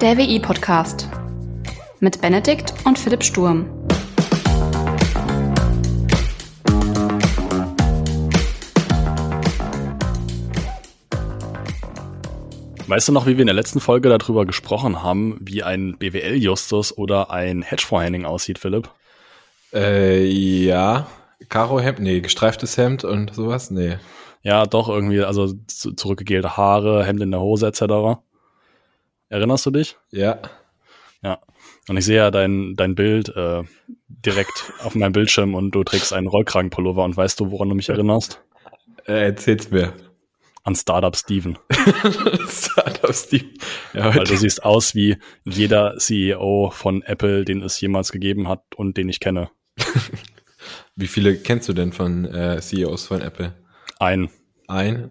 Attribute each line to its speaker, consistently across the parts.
Speaker 1: Der WI-Podcast mit Benedikt und Philipp Sturm.
Speaker 2: Weißt du noch, wie wir in der letzten Folge darüber gesprochen haben, wie ein BWL-Justus oder ein Hedgefonds-Henning aussieht, Philipp?
Speaker 3: Äh, ja. Karo-Hemd, nee, gestreiftes Hemd und sowas, nee.
Speaker 2: Ja, doch, irgendwie, also zurückgegelte Haare, Hemd in der Hose etc. Erinnerst du dich?
Speaker 3: Ja.
Speaker 2: Ja. Und ich sehe ja dein, dein Bild äh, direkt auf meinem Bildschirm und du trägst einen Rollkragenpullover und weißt du, woran du mich erinnerst?
Speaker 3: Äh, erzähl's mir.
Speaker 2: An Startup Steven.
Speaker 3: Startup Steven.
Speaker 2: Ja, Weil du siehst aus wie jeder CEO von Apple, den es jemals gegeben hat und den ich kenne.
Speaker 3: wie viele kennst du denn von äh, CEOs von Apple?
Speaker 2: Ein.
Speaker 3: Ein?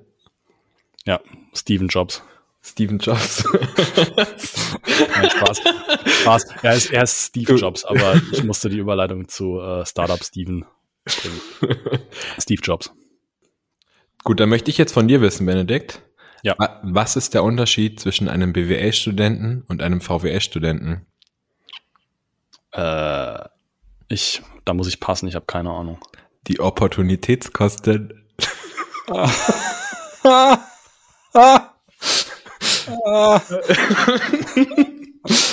Speaker 2: Ja, Steven Jobs.
Speaker 3: Steven Jobs.
Speaker 2: Nein, Spaß. Spaß. Er ist, er ist Steve Jobs, aber ich musste die Überleitung zu äh, Startup Steven. Steve Jobs.
Speaker 3: Gut, dann möchte ich jetzt von dir wissen, Benedikt.
Speaker 2: Ja.
Speaker 3: Was ist der Unterschied zwischen einem BWL-Studenten und einem VWL-Studenten?
Speaker 2: Äh, ich, da muss ich passen, ich habe keine Ahnung.
Speaker 3: Die Opportunitätskosten.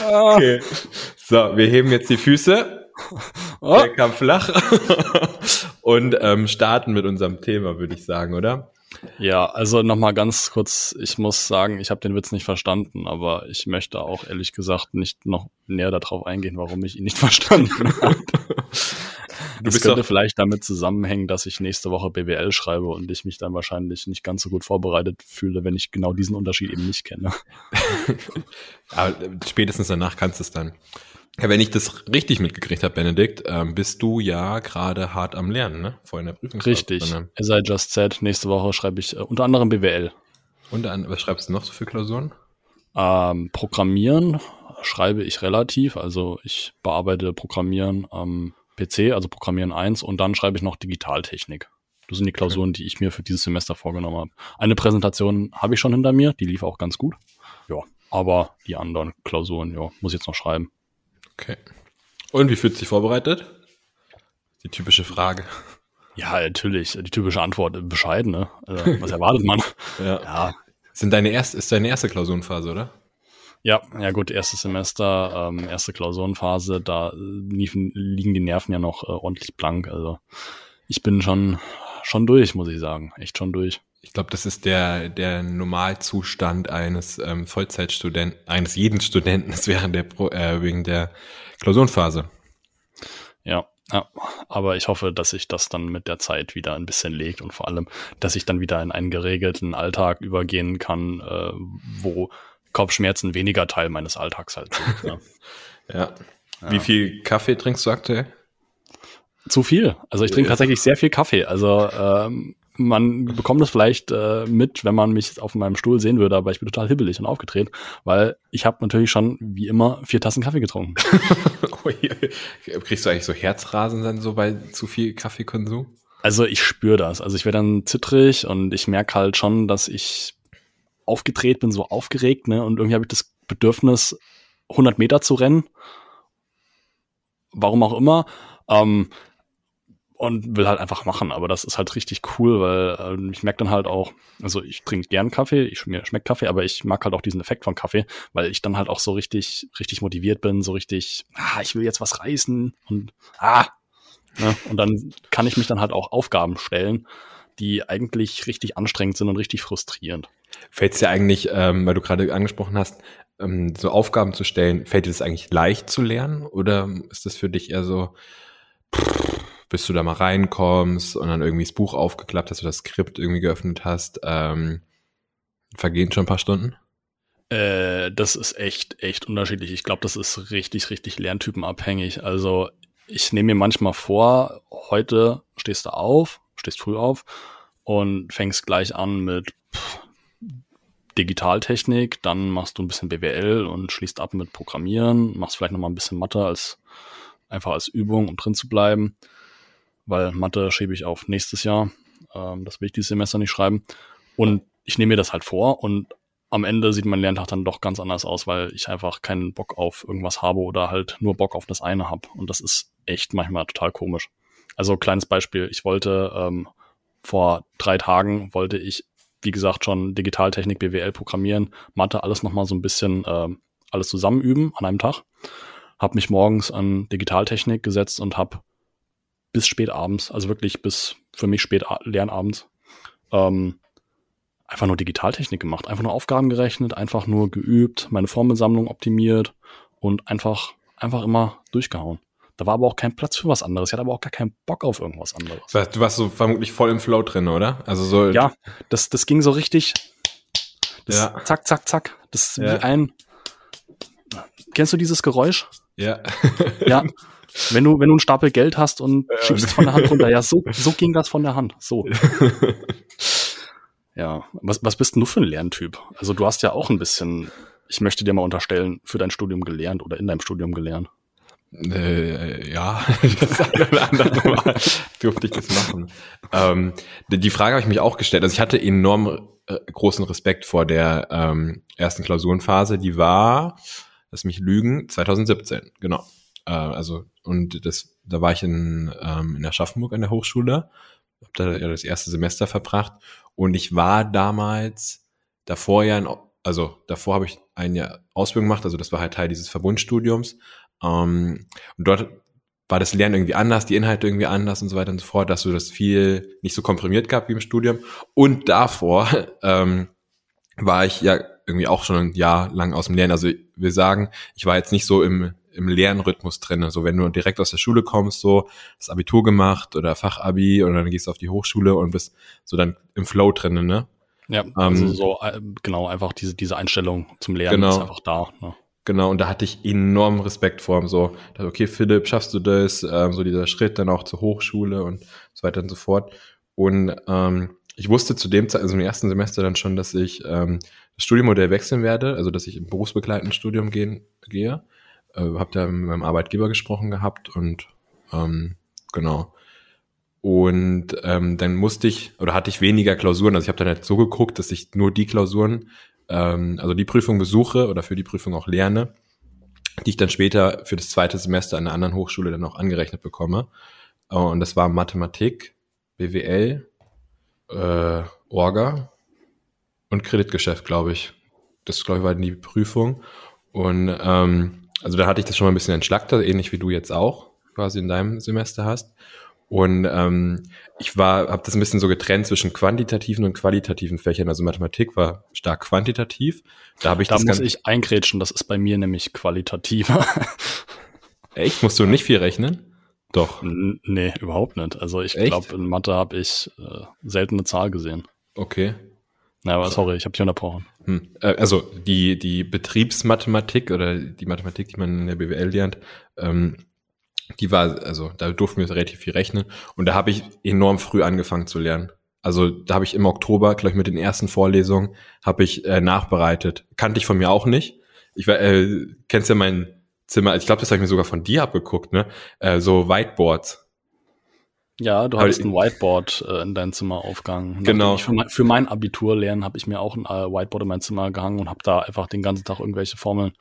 Speaker 3: okay. So, wir heben jetzt die Füße. Oh. Der kam flach. Und ähm, starten mit unserem Thema, würde ich sagen, oder?
Speaker 2: Ja, also nochmal ganz kurz, ich muss sagen, ich habe den Witz nicht verstanden, aber ich möchte auch ehrlich gesagt nicht noch näher darauf eingehen, warum ich ihn nicht verstanden habe. Das könnte vielleicht damit zusammenhängen, dass ich nächste Woche BWL schreibe und ich mich dann wahrscheinlich nicht ganz so gut vorbereitet fühle, wenn ich genau diesen Unterschied eben nicht kenne.
Speaker 3: Aber spätestens danach kannst du es dann. Wenn ich das richtig mitgekriegt habe, Benedikt, ähm, bist du ja gerade hart am Lernen, ne?
Speaker 2: Vor der Prüfung. Richtig. As I just said, nächste Woche schreibe ich äh, unter anderem BWL.
Speaker 3: Und an, was schreibst du noch so für Klausuren?
Speaker 2: Ähm, Programmieren schreibe ich relativ, also ich bearbeite Programmieren am PC, also Programmieren 1 und dann schreibe ich noch Digitaltechnik. Das sind die Klausuren, die ich mir für dieses Semester vorgenommen habe. Eine Präsentation habe ich schon hinter mir, die lief auch ganz gut. Ja, aber die anderen Klausuren, ja, muss ich jetzt noch schreiben.
Speaker 3: Okay. Und wie fühlt sich vorbereitet? Die typische Frage.
Speaker 2: Ja, natürlich. Die typische Antwort, bescheiden, ne? Also, was erwartet man?
Speaker 3: ja. ja. Sind deine erste, ist deine erste Klausurenphase, oder?
Speaker 2: Ja, ja gut, erstes Semester, ähm, erste Klausurenphase, da liefen, liegen die Nerven ja noch äh, ordentlich blank. Also ich bin schon, schon durch, muss ich sagen. Echt schon durch.
Speaker 3: Ich glaube, das ist der, der Normalzustand eines ähm, Vollzeitstudenten, eines jeden Studenten während der Pro, äh, wegen der Klausurenphase.
Speaker 2: Ja, ja, aber ich hoffe, dass sich das dann mit der Zeit wieder ein bisschen legt und vor allem, dass ich dann wieder in einen geregelten Alltag übergehen kann, äh, wo Kopfschmerzen weniger Teil meines Alltags halt.
Speaker 3: Ne? ja. ja. Wie viel Kaffee trinkst du aktuell?
Speaker 2: Zu viel. Also ich trinke tatsächlich sehr viel Kaffee. Also ähm, man bekommt es vielleicht äh, mit, wenn man mich auf meinem Stuhl sehen würde, aber ich bin total hibbelig und aufgedreht, weil ich habe natürlich schon wie immer vier Tassen Kaffee getrunken.
Speaker 3: Kriegst du eigentlich so Herzrasen dann so bei zu viel Kaffeekonsum?
Speaker 2: Also ich spüre das. Also ich werde dann zittrig und ich merke halt schon, dass ich aufgedreht bin, so aufgeregt, ne? Und irgendwie habe ich das Bedürfnis, 100 Meter zu rennen. Warum auch immer. Ähm, und will halt einfach machen. Aber das ist halt richtig cool, weil äh, ich merke dann halt auch, also ich trinke gern Kaffee, ich, mir schmeckt Kaffee, aber ich mag halt auch diesen Effekt von Kaffee, weil ich dann halt auch so richtig, richtig motiviert bin, so richtig, ah, ich will jetzt was reißen und ah. Ne? Und dann kann ich mich dann halt auch Aufgaben stellen, die eigentlich richtig anstrengend sind und richtig frustrierend.
Speaker 3: Fällt es dir eigentlich, ähm, weil du gerade angesprochen hast, ähm, so Aufgaben zu stellen, fällt dir das eigentlich leicht zu lernen oder ist das für dich eher so, pff, bis du da mal reinkommst und dann irgendwie das Buch aufgeklappt hast oder das Skript irgendwie geöffnet hast, ähm, vergehen schon ein paar Stunden?
Speaker 2: Äh, das ist echt, echt unterschiedlich. Ich glaube, das ist richtig, richtig lerntypenabhängig. Also ich nehme mir manchmal vor, heute stehst du auf, stehst früh auf und fängst gleich an mit pff, Digitaltechnik, dann machst du ein bisschen BWL und schließt ab mit Programmieren, machst vielleicht nochmal ein bisschen Mathe als einfach als Übung, um drin zu bleiben, weil Mathe schiebe ich auf nächstes Jahr. Ähm, das will ich dieses Semester nicht schreiben. Und ich nehme mir das halt vor und am Ende sieht mein Lerntag dann doch ganz anders aus, weil ich einfach keinen Bock auf irgendwas habe oder halt nur Bock auf das eine habe. Und das ist echt manchmal total komisch. Also kleines Beispiel, ich wollte ähm, vor drei Tagen wollte ich, wie gesagt, schon Digitaltechnik, BWL programmieren, Mathe, alles nochmal so ein bisschen ähm, alles zusammen üben an einem Tag. Hab mich morgens an Digitaltechnik gesetzt und hab bis spät abends, also wirklich bis für mich spät Lernabends, ähm, einfach nur Digitaltechnik gemacht, einfach nur Aufgaben gerechnet, einfach nur geübt, meine Formelsammlung optimiert und einfach, einfach immer durchgehauen. Da war aber auch kein Platz für was anderes. Ich hatte aber auch gar keinen Bock auf irgendwas anderes.
Speaker 3: Du warst so vermutlich voll im Flow drin, oder? Also so.
Speaker 2: Ja, das, das ging so richtig. Das ja. Zack, zack, zack. Das ist ja. wie ein. Kennst du dieses Geräusch?
Speaker 3: Ja.
Speaker 2: ja. Wenn du, wenn du einen Stapel Geld hast und ja. schiebst es von der Hand runter. Ja, so, so ging das von der Hand. So. ja. Was, was bist denn du für ein Lerntyp? Also du hast ja auch ein bisschen, ich möchte dir mal unterstellen, für dein Studium gelernt oder in deinem Studium gelernt.
Speaker 3: Äh, ja, das eine oder andere Mal durfte ich das machen. Ähm, die Frage habe ich mich auch gestellt. Also ich hatte enorm äh, großen Respekt vor der ähm, ersten Klausurenphase. Die war, lass mich lügen, 2017, genau. Äh, also und das, da war ich in, ähm, in Aschaffenburg an der Hochschule, habe da ja das erste Semester verbracht und ich war damals davor ja, in, also davor habe ich ein Jahr Ausbildung gemacht, also das war halt Teil dieses Verbundstudiums ähm, und dort war das Lernen irgendwie anders, die Inhalte irgendwie anders und so weiter und so fort, dass du das viel nicht so komprimiert gab wie im Studium. Und davor ähm, war ich ja irgendwie auch schon ein Jahr lang aus dem Lernen. Also wir sagen, ich war jetzt nicht so im, im Lernrhythmus drin. Also wenn du direkt aus der Schule kommst, so das Abitur gemacht oder Fachabi und dann gehst du auf die Hochschule und bist so dann im Flow drin, ne?
Speaker 2: Ja, also ähm, so äh, genau einfach diese diese Einstellung zum Lernen genau. ist einfach da. Ne?
Speaker 3: Genau, und da hatte ich enormen Respekt vor ihm. So, dachte, okay, Philipp, schaffst du das? Ähm, so dieser Schritt dann auch zur Hochschule und so weiter und so fort. Und ähm, ich wusste zu dem Zeit, also im ersten Semester dann schon, dass ich ähm, das Studienmodell wechseln werde, also dass ich im berufsbegleitenden Studium gehen, gehe. Äh, hab da mit meinem Arbeitgeber gesprochen gehabt und ähm, genau. Und ähm, dann musste ich oder hatte ich weniger Klausuren. Also ich habe dann halt so geguckt, dass ich nur die Klausuren ähm, also die Prüfung besuche oder für die Prüfung auch lerne, die ich dann später für das zweite Semester an einer anderen Hochschule dann auch angerechnet bekomme. Äh, und das war Mathematik, BWL, äh, Orga und Kreditgeschäft, glaube ich. Das, glaube ich, war die Prüfung. Und ähm, also da hatte ich das schon mal ein bisschen entschlackter, ähnlich wie du jetzt auch quasi in deinem Semester hast. Und ähm, ich war, habe das ein bisschen so getrennt zwischen quantitativen und qualitativen Fächern. Also Mathematik war stark quantitativ. Da habe ich
Speaker 2: da
Speaker 3: das
Speaker 2: muss ich eingrätschen. Das ist bei mir nämlich qualitativer.
Speaker 3: Echt? Musst du nicht viel rechnen?
Speaker 2: Doch. N nee, überhaupt nicht. Also ich glaube, in Mathe habe ich äh, selten eine Zahl gesehen.
Speaker 3: Okay.
Speaker 2: Na, aber sorry, ich habe dich unterbrochen.
Speaker 3: Hm. Äh, also die, die Betriebsmathematik oder die Mathematik, die man in der BWL lernt, ähm, die war, also da durften wir relativ viel rechnen und da habe ich enorm früh angefangen zu lernen. Also da habe ich im Oktober, gleich mit den ersten Vorlesungen, habe ich äh, nachbereitet. Kannte ich von mir auch nicht. Ich war, äh, kennst ja mein Zimmer, ich glaube, das habe ich mir sogar von dir abgeguckt, ne? Äh, so Whiteboards.
Speaker 2: Ja, du hattest ein Whiteboard äh, in dein Zimmer aufgehangen.
Speaker 3: Genau.
Speaker 2: Für mein, für mein Abitur lernen habe ich mir auch ein äh, Whiteboard in mein Zimmer gehangen und habe da einfach den ganzen Tag irgendwelche Formeln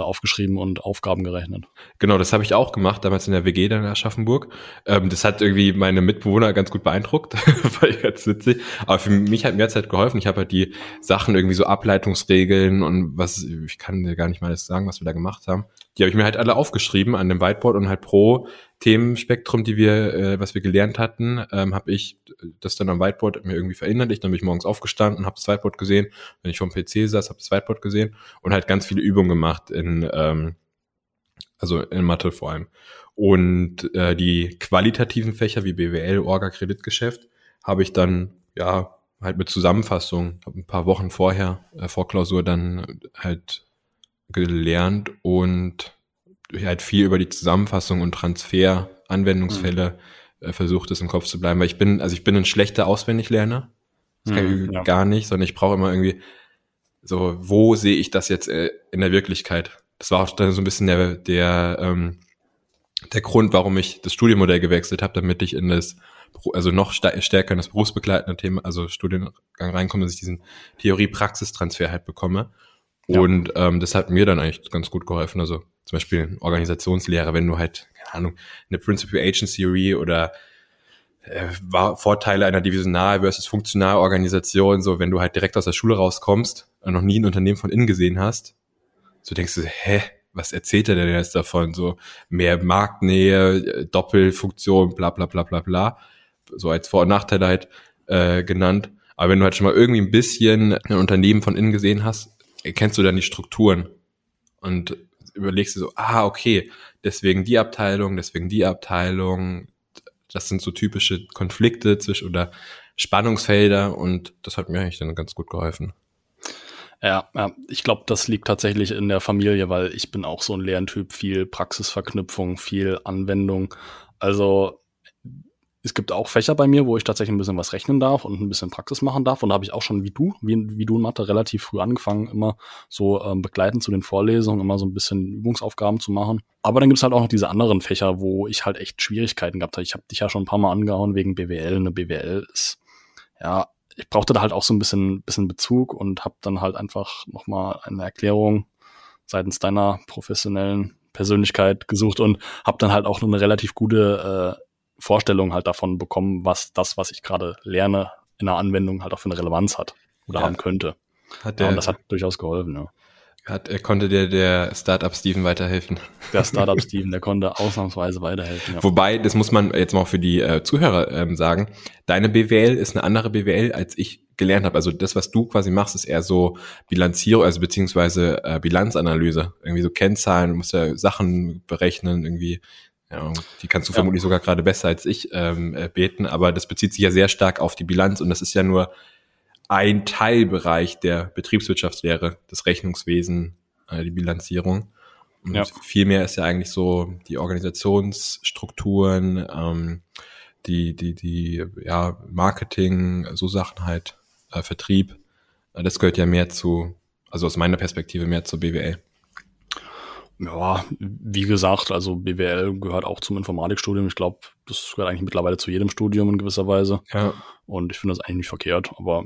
Speaker 2: aufgeschrieben und Aufgaben gerechnet.
Speaker 3: Genau, das habe ich auch gemacht, damals in der WG dann in Aschaffenburg. Ähm, das hat irgendwie meine Mitbewohner ganz gut beeindruckt, war jetzt witzig. Aber für mich hat mir jetzt halt geholfen. Ich habe halt die Sachen irgendwie so Ableitungsregeln und was, ich kann dir gar nicht mal das sagen, was wir da gemacht haben. Die habe ich mir halt alle aufgeschrieben an dem Whiteboard und halt pro Themenspektrum, die wir, äh, was wir gelernt hatten, ähm, habe ich das dann am Whiteboard mir irgendwie verinnerlicht. Dann bin ich morgens aufgestanden, habe das Whiteboard gesehen. Wenn ich vom PC saß, habe das Whiteboard gesehen und halt ganz viele Übungen gemacht in, ähm, also in Mathe vor allem. Und äh, die qualitativen Fächer wie BWL, Orga, Kreditgeschäft habe ich dann ja halt mit Zusammenfassung, ein paar Wochen vorher äh, vor Klausur dann halt gelernt und halt viel über die Zusammenfassung und Transfer, Anwendungsfälle mhm. äh, versucht, es im Kopf zu bleiben. Weil ich bin, also ich bin ein schlechter Auswendiglerner. Das kann mhm, ich ja. gar nicht, sondern ich brauche immer irgendwie so, wo sehe ich das jetzt äh, in der Wirklichkeit? Das war auch dann so ein bisschen der, der, ähm, der Grund, warum ich das Studienmodell gewechselt habe, damit ich in das also noch stärker in das berufsbegleitende Thema, also Studiengang reinkomme, dass ich diesen Theorie-Praxistransfer halt bekomme. Ja. Und ähm, das hat mir dann eigentlich ganz gut geholfen. Also zum Beispiel Organisationslehre, wenn du halt, keine Ahnung, eine Principal Agent Theory oder äh, Vorteile einer Divisional versus Funktionalorganisation, so wenn du halt direkt aus der Schule rauskommst und noch nie ein Unternehmen von innen gesehen hast, so denkst du, hä, was erzählt er denn jetzt davon? So mehr Marktnähe, Doppelfunktion, bla bla bla bla bla. So als Vor- und Nachteile halt äh, genannt. Aber wenn du halt schon mal irgendwie ein bisschen ein Unternehmen von innen gesehen hast, erkennst du dann die Strukturen? Und überlegst du so, ah, okay, deswegen die Abteilung, deswegen die Abteilung, das sind so typische Konflikte zwischen oder Spannungsfelder. Und das hat mir eigentlich dann ganz gut geholfen.
Speaker 2: Ja, ja. Ich glaube, das liegt tatsächlich in der Familie, weil ich bin auch so ein Lerntyp, viel Praxisverknüpfung, viel Anwendung. Also es gibt auch Fächer bei mir, wo ich tatsächlich ein bisschen was rechnen darf und ein bisschen Praxis machen darf. Und da habe ich auch schon wie du, wie, wie du in Mathe relativ früh angefangen, immer so ähm, begleitend zu den Vorlesungen, immer so ein bisschen Übungsaufgaben zu machen. Aber dann gibt es halt auch noch diese anderen Fächer, wo ich halt echt Schwierigkeiten gehabt habe. Ich habe dich ja schon ein paar Mal angehauen wegen BWL. Eine BWL ist, ja, ich brauchte da halt auch so ein bisschen, bisschen Bezug und habe dann halt einfach nochmal eine Erklärung seitens deiner professionellen Persönlichkeit gesucht und habe dann halt auch eine relativ gute äh, Vorstellung halt davon bekommen, was das, was ich gerade lerne, in der Anwendung halt auch für eine Relevanz hat oder ja. haben könnte. Hat der, ja, und das hat durchaus geholfen, ja.
Speaker 3: Hat, er konnte dir der Startup Steven weiterhelfen?
Speaker 2: Der Startup Steven, der konnte ausnahmsweise weiterhelfen.
Speaker 3: Ja. Wobei, das muss man jetzt mal für die äh, Zuhörer ähm, sagen, deine BWL ist eine andere BWL, als ich gelernt habe. Also das, was du quasi machst, ist eher so Bilanzierung, also beziehungsweise äh, Bilanzanalyse. Irgendwie so Kennzahlen, du musst ja Sachen berechnen, irgendwie ja, die kannst du ja. vermutlich sogar gerade besser als ich ähm, äh, beten, aber das bezieht sich ja sehr stark auf die Bilanz und das ist ja nur ein Teilbereich der Betriebswirtschaftslehre, das Rechnungswesen, äh, die Bilanzierung. Und ja. viel mehr ist ja eigentlich so die Organisationsstrukturen, ähm, die, die, die, ja, Marketing, so Sachen halt, äh, Vertrieb. Äh, das gehört ja mehr zu, also aus meiner Perspektive mehr zur BWL.
Speaker 2: Ja, wie gesagt, also BWL gehört auch zum Informatikstudium. Ich glaube, das gehört eigentlich mittlerweile zu jedem Studium in gewisser Weise. Ja. Und ich finde das eigentlich nicht verkehrt. Aber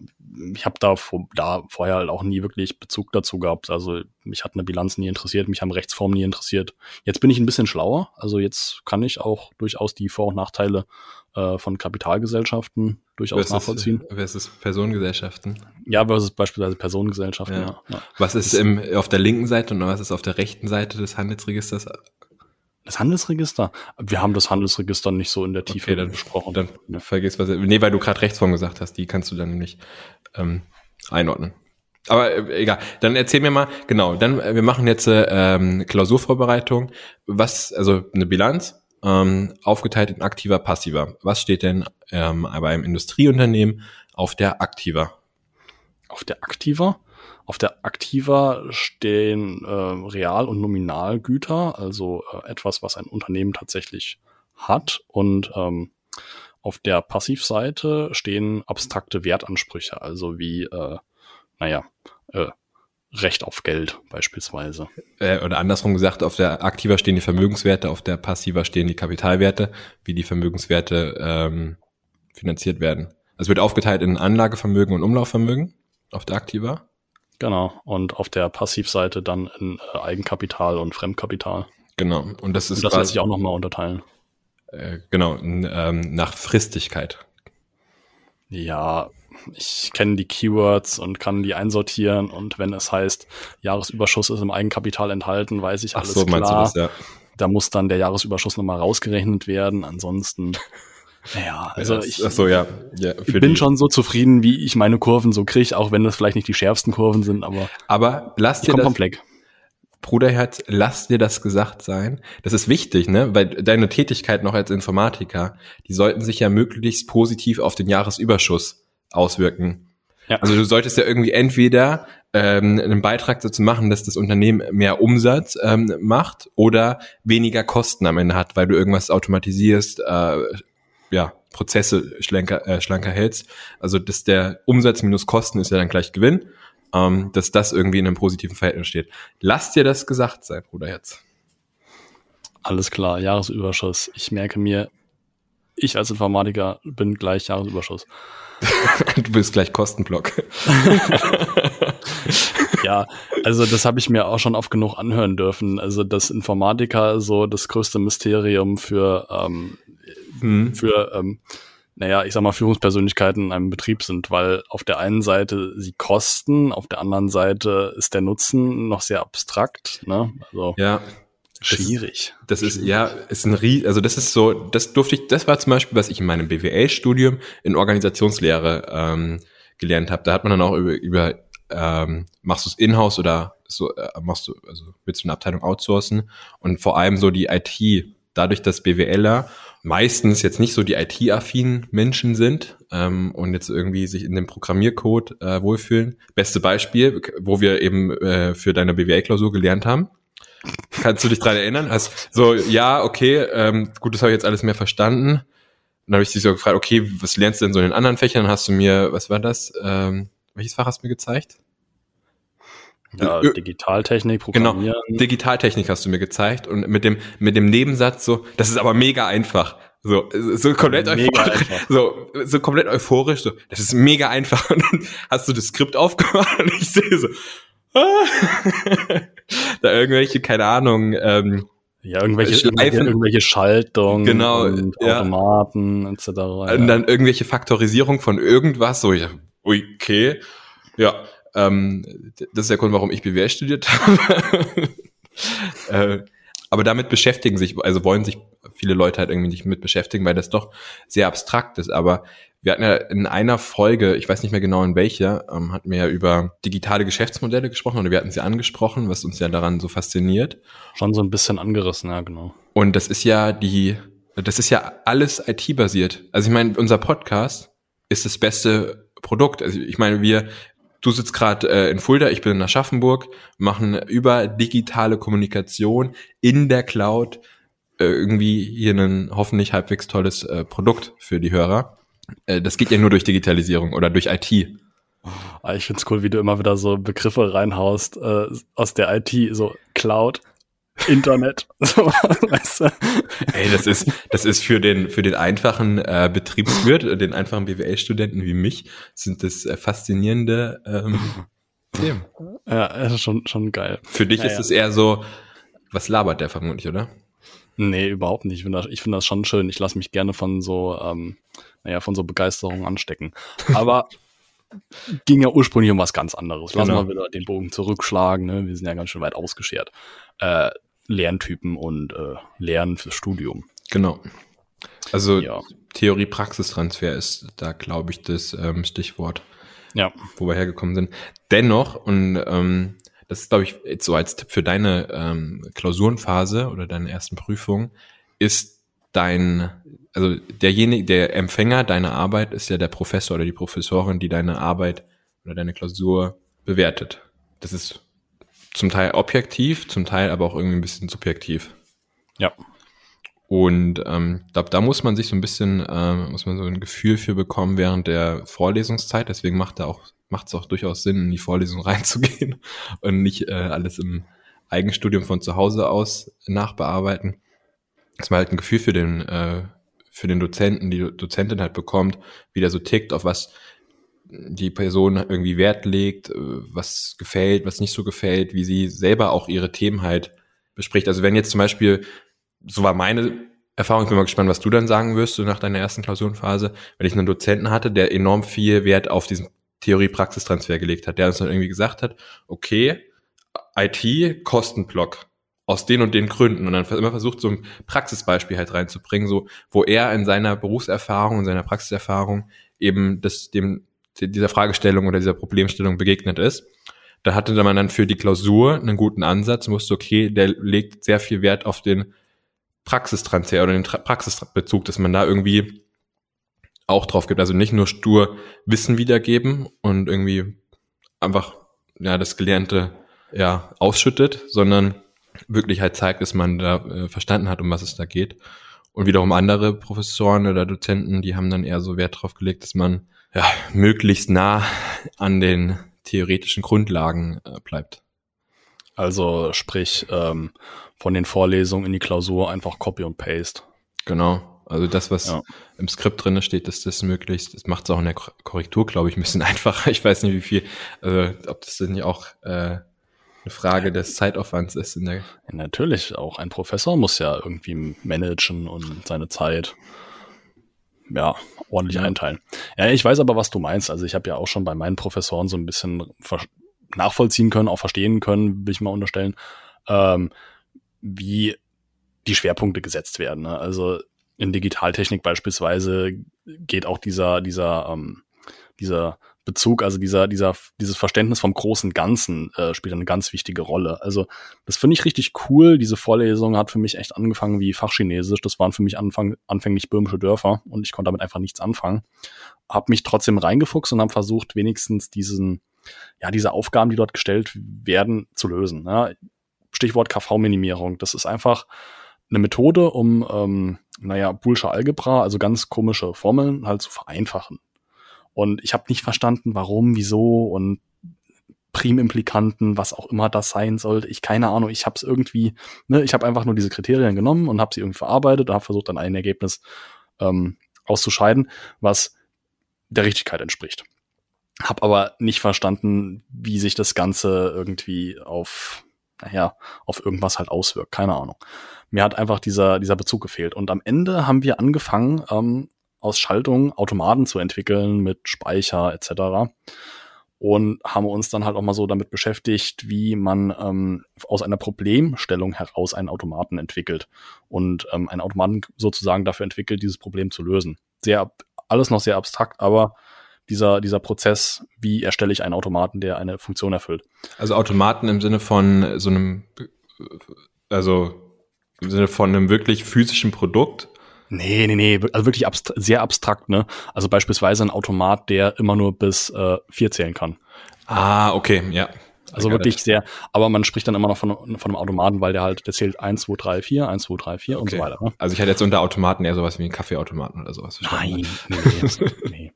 Speaker 2: ich habe da, da vorher halt auch nie wirklich Bezug dazu gehabt. Also mich hat eine Bilanz nie interessiert, mich haben Rechtsformen nie interessiert. Jetzt bin ich ein bisschen schlauer. Also jetzt kann ich auch durchaus die Vor- und Nachteile äh, von Kapitalgesellschaften durchaus versus, nachvollziehen.
Speaker 3: Versus Personengesellschaften.
Speaker 2: Ja, versus beispielsweise Personengesellschaften, ja.
Speaker 3: ja. Was ist im, auf der linken Seite und was ist auf der rechten Seite des Handelsregisters?
Speaker 2: Das Handelsregister? Wir haben das Handelsregister nicht so in der Tiefe okay,
Speaker 3: dann,
Speaker 2: besprochen.
Speaker 3: Dann ja. vergiss was. Nee, weil du gerade Rechtsform gesagt hast, die kannst du dann nämlich ähm, einordnen. Aber äh, egal, dann erzähl mir mal, genau, dann äh, wir machen jetzt äh, ähm, Klausurvorbereitung. Was, also eine Bilanz, ähm, aufgeteilt in aktiver, passiver. Was steht denn ähm, bei einem Industrieunternehmen auf der aktiver?
Speaker 2: Auf der aktiver? Auf der aktiver stehen äh, Real- und Nominalgüter, also äh, etwas, was ein Unternehmen tatsächlich hat. Und ähm, auf der Passivseite stehen abstrakte Wertansprüche, also wie, äh, naja, äh, Recht auf Geld beispielsweise.
Speaker 3: Äh, oder andersrum gesagt, auf der aktiver stehen die Vermögenswerte, auf der passiver stehen die Kapitalwerte, wie die Vermögenswerte ähm, finanziert werden. Es wird aufgeteilt in Anlagevermögen und Umlaufvermögen auf der aktiver.
Speaker 2: Genau. Und auf der Passivseite dann in äh, Eigenkapital und Fremdkapital.
Speaker 3: Genau. Und das ist. Und
Speaker 2: das lässt sich auch nochmal unterteilen.
Speaker 3: Äh, genau, ähm, nach Fristigkeit.
Speaker 2: Ja, ich kenne die Keywords und kann die einsortieren und wenn es heißt, Jahresüberschuss ist im Eigenkapital enthalten, weiß ich alles Ach so, klar. Das, ja. Da muss dann der Jahresüberschuss nochmal rausgerechnet werden. Ansonsten, naja, also ich,
Speaker 3: so, ja. ja
Speaker 2: ich bin die. schon so zufrieden, wie ich meine Kurven so kriege, auch wenn das vielleicht nicht die schärfsten Kurven sind, aber,
Speaker 3: aber lass dir das, vom Fleck. Bruderherz, lass dir das gesagt sein. Das ist wichtig, ne? Weil deine Tätigkeit noch als Informatiker, die sollten sich ja möglichst positiv auf den Jahresüberschuss auswirken. Ja. Also du solltest ja irgendwie entweder ähm, einen Beitrag dazu machen, dass das Unternehmen mehr Umsatz ähm, macht oder weniger Kosten am Ende hat, weil du irgendwas automatisierst, äh, ja, Prozesse schlanker, äh, schlanker hältst. Also dass der Umsatz minus Kosten ist ja dann gleich Gewinn, ähm, dass das irgendwie in einem positiven Verhältnis steht. Lass dir das gesagt sein, Bruderherz.
Speaker 2: Alles klar, Jahresüberschuss. Ich merke mir ich als Informatiker bin gleich Jahresüberschuss.
Speaker 3: du bist gleich Kostenblock.
Speaker 2: ja, also das habe ich mir auch schon oft genug anhören dürfen. Also dass Informatiker so das größte Mysterium für ähm, hm. für ähm, naja, ich sag mal, Führungspersönlichkeiten in einem Betrieb sind, weil auf der einen Seite sie kosten, auf der anderen Seite ist der Nutzen noch sehr abstrakt. Ne?
Speaker 3: Also ja.
Speaker 2: Schwierig.
Speaker 3: Das, das ist, ja, ist ein Rie also das ist so, das durfte ich, das war zum Beispiel, was ich in meinem BWL-Studium in Organisationslehre ähm, gelernt habe. Da hat man dann auch über, über ähm, machst du es in-house oder so, äh, machst du, also willst du eine Abteilung outsourcen und vor allem so die IT, dadurch, dass BWLer meistens jetzt nicht so die IT-affinen Menschen sind ähm, und jetzt irgendwie sich in dem Programmiercode äh, wohlfühlen. Beste Beispiel, wo wir eben äh, für deine BWL-Klausur gelernt haben. Kannst du dich dran erinnern? Hast so, ja, okay, ähm, gut, das habe ich jetzt alles mehr verstanden. Und dann habe ich dich so gefragt, okay, was lernst du denn so in den anderen Fächern? Dann hast du mir, was war das? Ähm, welches Fach hast du mir gezeigt?
Speaker 2: Ja, Digitaltechnik,
Speaker 3: genau, Programmieren. Genau, Digitaltechnik hast du mir gezeigt und mit dem, mit dem Nebensatz so, das ist aber mega einfach. So, so komplett euphorisch, so, so komplett euphorisch, so, das ist mega einfach. Und dann hast du das Skript aufgemacht und ich sehe so, da irgendwelche, keine Ahnung, ähm,
Speaker 2: ja, irgendwelche, Schleifen, irgendwelche Schaltungen,
Speaker 3: genau,
Speaker 2: und
Speaker 3: ja.
Speaker 2: Automaten etc.
Speaker 3: Und dann irgendwelche Faktorisierung von irgendwas, so, ich, okay, ja, ähm, das ist der Grund, warum ich BWL studiert habe. äh, aber damit beschäftigen sich, also wollen sich viele Leute halt irgendwie nicht mit beschäftigen, weil das doch sehr abstrakt ist. Aber wir hatten ja in einer Folge, ich weiß nicht mehr genau in welcher, ähm, hatten wir ja über digitale Geschäftsmodelle gesprochen oder wir hatten sie angesprochen, was uns ja daran so fasziniert.
Speaker 2: Schon so ein bisschen angerissen, ja, genau.
Speaker 3: Und das ist ja die, das ist ja alles IT-basiert. Also ich meine, unser Podcast ist das beste Produkt. Also ich meine, wir, du sitzt gerade äh, in Fulda, ich bin in Aschaffenburg, machen über digitale Kommunikation in der Cloud irgendwie hier ein hoffentlich halbwegs tolles äh, Produkt für die Hörer. Äh, das geht ja nur durch Digitalisierung oder durch IT.
Speaker 2: Ah, ich find's cool, wie du immer wieder so Begriffe reinhaust äh, aus der IT, so Cloud, Internet. so,
Speaker 3: weißt du? Ey, das ist, das ist für den, für den einfachen äh, Betriebswirt, den einfachen BWL-Studenten wie mich, sind das äh, faszinierende ähm,
Speaker 2: Themen. Ja, das ist schon, schon geil.
Speaker 3: Für dich naja. ist es eher so, was labert der vermutlich, oder?
Speaker 2: Nee, überhaupt nicht. Ich finde das, ich find das schon schön. Ich lasse mich gerne von so, ähm, naja, von so Begeisterung anstecken. Aber ging ja ursprünglich um was ganz anderes. Lass genau. mal wieder den Bogen zurückschlagen. Ne? Wir sind ja ganz schön weit ausgeschert. Äh, Lerntypen und äh, Lernen fürs Studium.
Speaker 3: Genau. Also ja. Theorie-Praxistransfer ist da, glaube ich, das ähm, Stichwort,
Speaker 2: ja.
Speaker 3: wo wir hergekommen sind. Dennoch, und ähm, das ist, glaube ich, so als Tipp für deine ähm, Klausurenphase oder deine ersten Prüfungen, ist dein, also derjenige, der Empfänger deiner Arbeit ist ja der Professor oder die Professorin, die deine Arbeit oder deine Klausur bewertet. Das ist zum Teil objektiv, zum Teil aber auch irgendwie ein bisschen subjektiv.
Speaker 2: Ja.
Speaker 3: Und ähm, da, da muss man sich so ein bisschen, ähm, muss man so ein Gefühl für bekommen während der Vorlesungszeit. Deswegen macht da auch macht es auch durchaus Sinn, in die Vorlesung reinzugehen und nicht äh, alles im Eigenstudium von zu Hause aus nachbearbeiten. Dass man halt ein Gefühl für den, äh, für den Dozenten, die Dozentin halt bekommt, wie der so tickt, auf was die Person irgendwie Wert legt, äh, was gefällt, was nicht so gefällt, wie sie selber auch ihre Themen halt bespricht. Also wenn jetzt zum Beispiel, so war meine Erfahrung, ich bin mal gespannt, was du dann sagen wirst, so nach deiner ersten Klausurenphase, wenn ich einen Dozenten hatte, der enorm viel Wert auf diesen Theorie-Praxistransfer gelegt hat, der uns dann irgendwie gesagt hat, okay, IT, Kostenblock, aus den und den Gründen und dann immer versucht, so ein Praxisbeispiel halt reinzubringen, so, wo er in seiner Berufserfahrung, in seiner Praxiserfahrung eben das, dem, dieser Fragestellung oder dieser Problemstellung begegnet ist. Da hatte man dann für die Klausur einen guten Ansatz, wusste, okay, der legt sehr viel Wert auf den Praxistransfer oder den Praxisbezug, dass man da irgendwie auch drauf gibt. Also nicht nur stur Wissen wiedergeben und irgendwie einfach ja das Gelernte ja ausschüttet, sondern wirklich halt zeigt, dass man da äh, verstanden hat, um was es da geht. Und wiederum andere Professoren oder Dozenten, die haben dann eher so Wert drauf gelegt, dass man ja möglichst nah an den theoretischen Grundlagen äh, bleibt.
Speaker 2: Also sprich ähm, von den Vorlesungen in die Klausur einfach Copy und Paste.
Speaker 3: Genau. Also das, was ja. im Skript drin steht, ist das möglichst. Das macht es auch in der Korrektur, glaube ich, ein bisschen einfacher. Ich weiß nicht, wie viel, also ob das denn auch äh, eine Frage des Zeitaufwands ist. In der
Speaker 2: ja, natürlich, auch ein Professor muss ja irgendwie managen und seine Zeit ja, ordentlich ja. einteilen. Ja, ich weiß aber, was du meinst. Also ich habe ja auch schon bei meinen Professoren so ein bisschen nachvollziehen können, auch verstehen können, will ich mal unterstellen, ähm, wie die Schwerpunkte gesetzt werden. Ne? Also in Digitaltechnik beispielsweise geht auch dieser, dieser, ähm, dieser Bezug, also dieser, dieser, dieses Verständnis vom großen Ganzen äh, spielt eine ganz wichtige Rolle. Also das finde ich richtig cool. Diese Vorlesung hat für mich echt angefangen wie Fachchinesisch. Das waren für mich Anfang, anfänglich böhmische Dörfer und ich konnte damit einfach nichts anfangen. Hab mich trotzdem reingefuchst und habe versucht, wenigstens diesen, ja, diese Aufgaben, die dort gestellt werden, zu lösen. Ja. Stichwort KV-Minimierung. Das ist einfach eine Methode, um, ähm, naja, Boolsche Algebra, also ganz komische Formeln halt zu vereinfachen. Und ich habe nicht verstanden, warum, wieso und Primimplikanten, was auch immer das sein sollte. Ich keine Ahnung. Ich habe es irgendwie, ne, ich habe einfach nur diese Kriterien genommen und habe sie irgendwie verarbeitet und habe versucht, dann ein Ergebnis ähm, auszuscheiden, was der Richtigkeit entspricht. Hab aber nicht verstanden, wie sich das Ganze irgendwie auf, naja, auf irgendwas halt auswirkt. Keine Ahnung. Mir hat einfach dieser, dieser Bezug gefehlt. Und am Ende haben wir angefangen, ähm, aus Schaltung Automaten zu entwickeln mit Speicher etc. Und haben uns dann halt auch mal so damit beschäftigt, wie man ähm, aus einer Problemstellung heraus einen Automaten entwickelt und ähm, einen Automaten sozusagen dafür entwickelt, dieses Problem zu lösen. Sehr, alles noch sehr abstrakt, aber dieser, dieser Prozess, wie erstelle ich einen Automaten, der eine Funktion erfüllt.
Speaker 3: Also Automaten im Sinne von so einem, also im Sinne von einem wirklich physischen Produkt?
Speaker 2: Nee, nee, nee, also wirklich abst sehr abstrakt, ne? Also beispielsweise ein Automat, der immer nur bis äh, vier zählen kann.
Speaker 3: Ah, okay, ja.
Speaker 2: Also wirklich sehr, aber man spricht dann immer noch von, von einem Automaten, weil der halt, der zählt 1, 2, 3, 4, 1, 2, 3, 4 okay. und so weiter. Ne?
Speaker 3: Also ich hatte jetzt unter Automaten eher sowas wie einen Kaffeeautomaten oder sowas.
Speaker 2: Nein, nee, nee.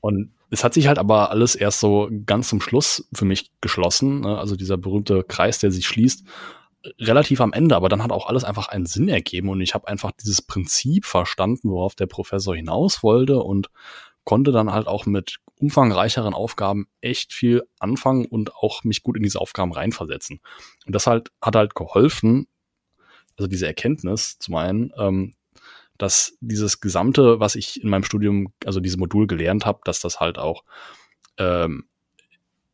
Speaker 2: Und es hat sich halt aber alles erst so ganz zum Schluss für mich geschlossen, ne? also dieser berühmte Kreis, der sich schließt, relativ am Ende, aber dann hat auch alles einfach einen Sinn ergeben und ich habe einfach dieses Prinzip verstanden, worauf der Professor hinaus wollte und konnte dann halt auch mit umfangreicheren Aufgaben echt viel anfangen und auch mich gut in diese Aufgaben reinversetzen. Und das halt hat halt geholfen, also diese Erkenntnis zu meinen, ähm, dass dieses gesamte, was ich in meinem Studium, also dieses Modul gelernt habe, dass das halt auch ähm,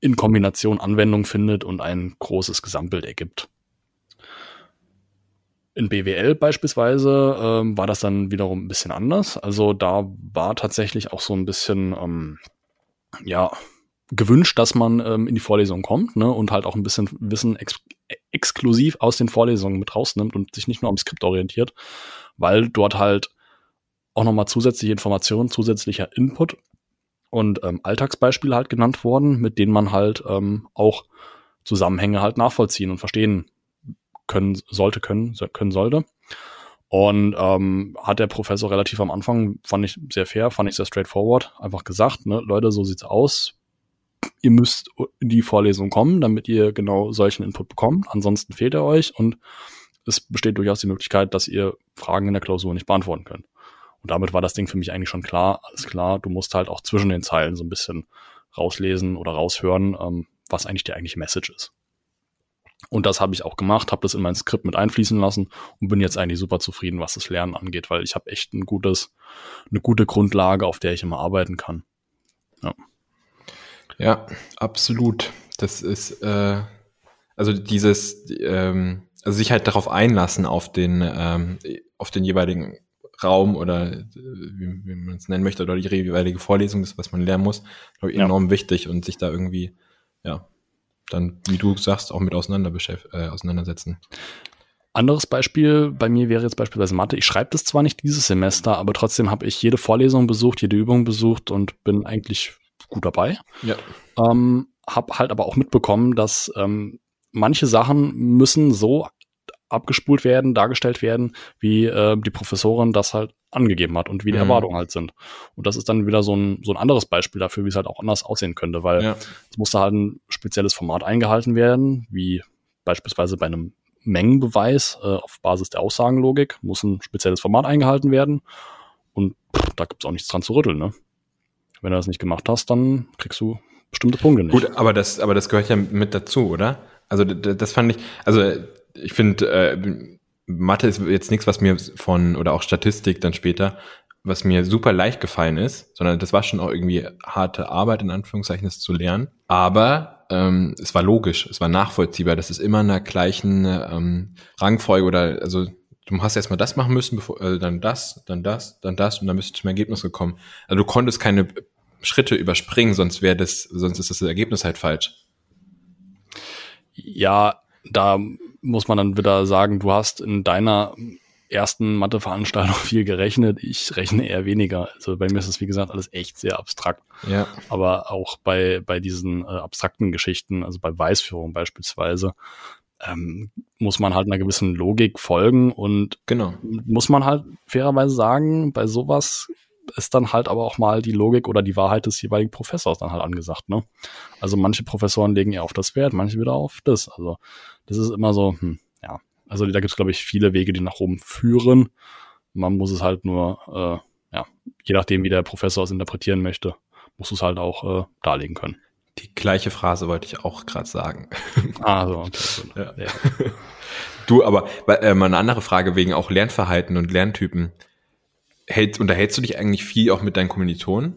Speaker 2: in Kombination Anwendung findet und ein großes Gesamtbild ergibt. In BWL beispielsweise ähm, war das dann wiederum ein bisschen anders. Also da war tatsächlich auch so ein bisschen ähm, ja, gewünscht, dass man ähm, in die Vorlesung kommt ne, und halt auch ein bisschen Wissen ex exklusiv aus den Vorlesungen mit rausnimmt und sich nicht nur am Skript orientiert, weil dort halt auch nochmal zusätzliche Informationen, zusätzlicher Input und ähm, Alltagsbeispiele halt genannt worden, mit denen man halt ähm, auch Zusammenhänge halt nachvollziehen und verstehen können sollte, können, können sollte. Und ähm, hat der Professor relativ am Anfang, fand ich sehr fair, fand ich sehr straightforward, einfach gesagt, ne, Leute, so sieht's aus. Ihr müsst in die Vorlesung kommen, damit ihr genau solchen Input bekommt. Ansonsten fehlt er euch und es besteht durchaus die Möglichkeit, dass ihr Fragen in der Klausur nicht beantworten könnt. Und damit war das Ding für mich eigentlich schon klar, alles klar, du musst halt auch zwischen den Zeilen so ein bisschen rauslesen oder raushören, ähm, was eigentlich die eigentliche Message ist. Und das habe ich auch gemacht, habe das in mein Skript mit einfließen lassen und bin jetzt eigentlich super zufrieden, was das Lernen angeht, weil ich habe echt ein gutes, eine gute Grundlage, auf der ich immer arbeiten kann.
Speaker 3: Ja, ja absolut. Das ist äh, also dieses, ähm, also sich halt darauf einlassen auf den, ähm, auf den jeweiligen Raum oder äh, wie, wie man es nennen möchte, oder die jeweilige Vorlesung, das, was man lernen muss, glaube ich, enorm ja. wichtig und sich da irgendwie, ja, dann, wie du sagst, auch mit auseinander äh, auseinandersetzen.
Speaker 2: Anderes Beispiel bei mir wäre jetzt beispielsweise Mathe. Ich schreibe das zwar nicht dieses Semester, aber trotzdem habe ich jede Vorlesung besucht, jede Übung besucht und bin eigentlich gut dabei.
Speaker 3: Ja.
Speaker 2: Ähm, hab halt aber auch mitbekommen, dass ähm, manche Sachen müssen so abgespult werden, dargestellt werden, wie äh, die Professorin das halt angegeben hat und wie die mhm. Erwartungen halt sind. Und das ist dann wieder so ein, so ein anderes Beispiel dafür, wie es halt auch anders aussehen könnte, weil ja. es musste halt ein spezielles Format eingehalten werden, wie beispielsweise bei einem Mengenbeweis äh, auf Basis der Aussagenlogik, muss ein spezielles Format eingehalten werden und pff, da gibt's auch nichts dran zu rütteln. Ne? Wenn du das nicht gemacht hast, dann kriegst du bestimmte Punkte nicht.
Speaker 3: Gut, aber das, aber das gehört ja mit dazu, oder? Also das fand ich, also ich finde, äh, Mathe ist jetzt nichts, was mir von, oder auch Statistik dann später, was mir super leicht gefallen ist, sondern das war schon auch irgendwie harte Arbeit, in Anführungszeichen, das zu lernen. Aber ähm, es war logisch, es war nachvollziehbar, das ist immer in der gleichen ähm, Rangfolge oder also du hast erstmal das machen müssen, bevor, äh, dann das, dann das, dann das und dann bist du zum Ergebnis gekommen. Also du konntest keine Schritte überspringen, sonst wäre das, sonst ist das Ergebnis halt falsch.
Speaker 2: Ja, da muss man dann wieder sagen, du hast in deiner ersten Matheveranstaltung viel gerechnet. Ich rechne eher weniger. Also bei mir ist das, wie gesagt, alles echt sehr abstrakt.
Speaker 3: Ja.
Speaker 2: Aber auch bei, bei diesen äh, abstrakten Geschichten, also bei Weißführung beispielsweise, ähm, muss man halt einer gewissen Logik folgen und
Speaker 3: genau.
Speaker 2: muss man halt fairerweise sagen, bei sowas ist dann halt aber auch mal die Logik oder die Wahrheit des jeweiligen Professors dann halt angesagt. Ne? Also manche Professoren legen eher auf das Wert, manche wieder auf das. Also das ist immer so, hm, ja. Also da gibt es, glaube ich, viele Wege, die nach oben führen. Man muss es halt nur, äh, ja, je nachdem, wie der Professor es interpretieren möchte, muss es halt auch äh, darlegen können.
Speaker 3: Die gleiche Phrase wollte ich auch gerade sagen.
Speaker 2: Ah, so, okay.
Speaker 3: Ja. Ja. Du, aber äh, mal eine andere Frage wegen auch Lernverhalten und Lerntypen. Hält, unterhältst du dich eigentlich viel auch mit deinen Kommilitonen?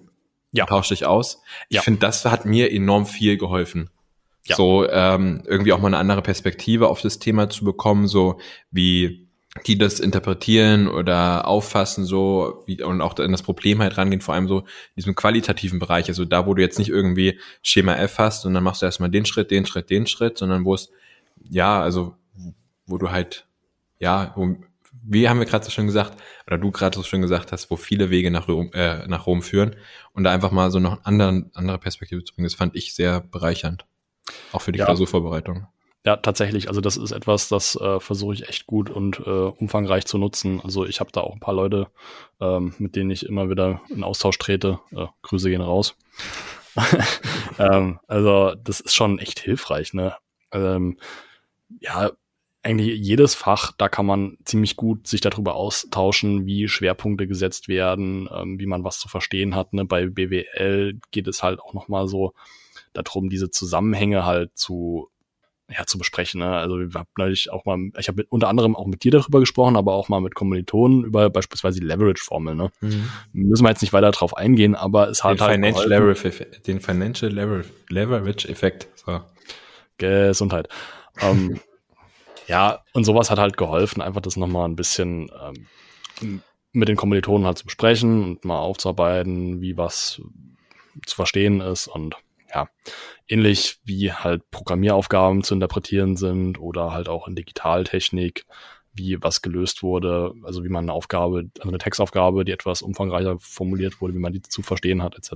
Speaker 2: Ja.
Speaker 3: Tausch dich aus? Ich
Speaker 2: Ja.
Speaker 3: finde, das hat mir enorm viel geholfen.
Speaker 2: Ja.
Speaker 3: So ähm, irgendwie auch mal eine andere Perspektive auf das Thema zu bekommen, so wie die das interpretieren oder auffassen, so wie und auch an das Problem halt rangehen, vor allem so in diesem qualitativen Bereich, also da, wo du jetzt nicht irgendwie Schema F hast und dann machst du erstmal den Schritt, den Schritt, den Schritt, sondern wo es, ja, also wo du halt, ja, wo, wie haben wir gerade so schön gesagt, oder du gerade so schön gesagt hast, wo viele Wege nach Rom, äh, nach Rom führen und da einfach mal so noch anderen, andere Perspektive zu bringen, das fand ich sehr bereichernd. Auch für die
Speaker 2: Ja.
Speaker 3: Klausurvorbereitung.
Speaker 2: Ja, tatsächlich. Also das ist etwas, das äh, versuche ich echt gut und äh, umfangreich zu nutzen. Also ich habe da auch ein paar Leute, ähm, mit denen ich immer wieder in Austausch trete. Äh, Grüße gehen raus. ähm, also das ist schon echt hilfreich. Ne? Ähm, ja, eigentlich jedes Fach, da kann man ziemlich gut sich darüber austauschen, wie Schwerpunkte gesetzt werden, ähm, wie man was zu verstehen hat. Ne? Bei BWL geht es halt auch noch mal so darum, diese Zusammenhänge halt zu ja, zu besprechen. Ne? Also ich habe neulich auch mal, ich habe unter anderem auch mit dir darüber gesprochen, aber auch mal mit Kommilitonen über beispielsweise die Leverage-Formel. Ne? Müssen wir jetzt nicht weiter drauf eingehen, aber es hat
Speaker 3: Den
Speaker 2: halt
Speaker 3: Financial. Leverage, den Financial Lever- Leverage-Effekt. So.
Speaker 2: Gesundheit. Ähm, ja, und sowas hat halt geholfen, einfach das nochmal ein bisschen ähm, mit den Kommilitonen halt zu besprechen und mal aufzuarbeiten, wie was zu verstehen ist und ja, ähnlich wie halt Programmieraufgaben zu interpretieren sind oder halt auch in Digitaltechnik, wie was gelöst wurde, also wie man eine Aufgabe, also eine Textaufgabe, die etwas umfangreicher formuliert wurde, wie man die zu verstehen hat, etc.